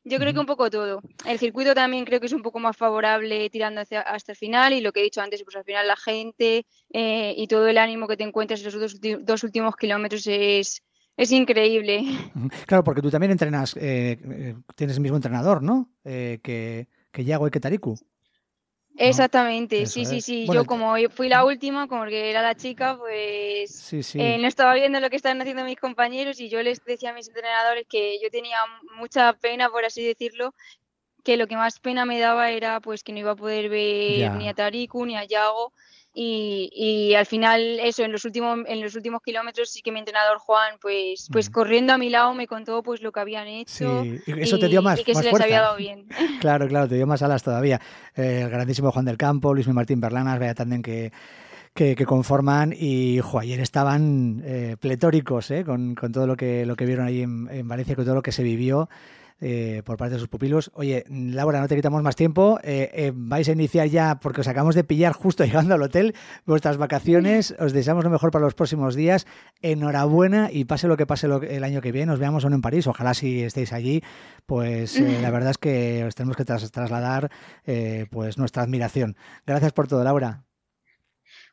Yo creo que un poco todo. El circuito también creo que es un poco más favorable tirando hacia, hasta el final y lo que he dicho antes, pues al final la gente eh, y todo el ánimo que te encuentras en los dos últimos kilómetros es, es increíble. Claro, porque tú también entrenas, eh, eh, tienes el mismo entrenador, ¿no? Eh, que, que Yago y que Tariku. Exactamente, sí, sí, sí. Yo como fui la última, como que era la chica, pues no estaba viendo lo que estaban haciendo mis compañeros y yo les decía a mis entrenadores que yo tenía mucha pena, por así decirlo, que lo que más pena me daba era pues que no iba a poder ver ni a Tariku ni a Yago y, y, al final eso en los últimos en los últimos kilómetros sí que mi entrenador Juan pues pues corriendo a mi lado me contó pues lo que habían hecho sí. y eso te dio más, y que se les había dado bien claro claro te dio más alas todavía eh, el grandísimo Juan del Campo Luis Martín Berlanas vaya también que que, conforman y jo, ayer estaban eh, pletóricos eh, con, con, todo lo que, lo que vieron ahí en, en Valencia, con todo lo que se vivió. Eh, por parte de sus pupilos. Oye, Laura, no te quitamos más tiempo. Eh, eh, vais a iniciar ya, porque os acabamos de pillar justo llegando al hotel, vuestras vacaciones. Os deseamos lo mejor para los próximos días. Enhorabuena y pase lo que pase el año que viene. Nos veamos aún en París. Ojalá si estéis allí. Pues la verdad es que os tenemos que trasladar pues nuestra admiración. Gracias por todo, Laura.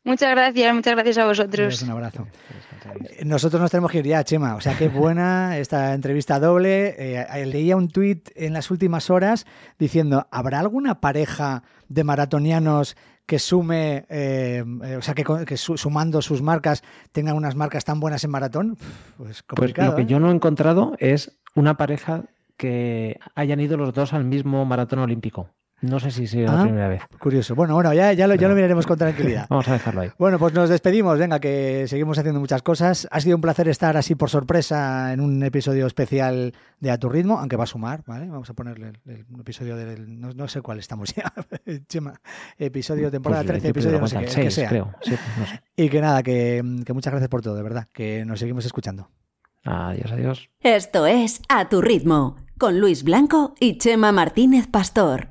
Muchas gracias, muchas gracias a vosotros. Un abrazo. Nosotros nos tenemos que ir ya, Chema. O sea, qué buena esta entrevista doble. Eh, leía un tuit en las últimas horas diciendo, ¿habrá alguna pareja de maratonianos que sume, eh, eh, o sea, que, sumando sus marcas tengan unas marcas tan buenas en maratón? Pues, pues lo que yo no he encontrado es una pareja que hayan ido los dos al mismo maratón olímpico. No sé si sea la ah, primera vez. Curioso. Bueno, bueno, ya, ya, lo, ya lo miraremos con tranquilidad. Vamos a dejarlo ahí. Bueno, pues nos despedimos. Venga, que seguimos haciendo muchas cosas. Ha sido un placer estar así por sorpresa en un episodio especial de A tu ritmo, aunque va a sumar, ¿vale? Vamos a ponerle el, episodio del. No, sé cuál estamos ya. Chema. Episodio, temporada 13, pues episodio no sé qué, que sea. Creo. Sí, no sé. Y que nada, que, que muchas gracias por todo, de verdad. Que nos seguimos escuchando. Adiós, adiós. Esto es A tu ritmo, con Luis Blanco y Chema Martínez Pastor.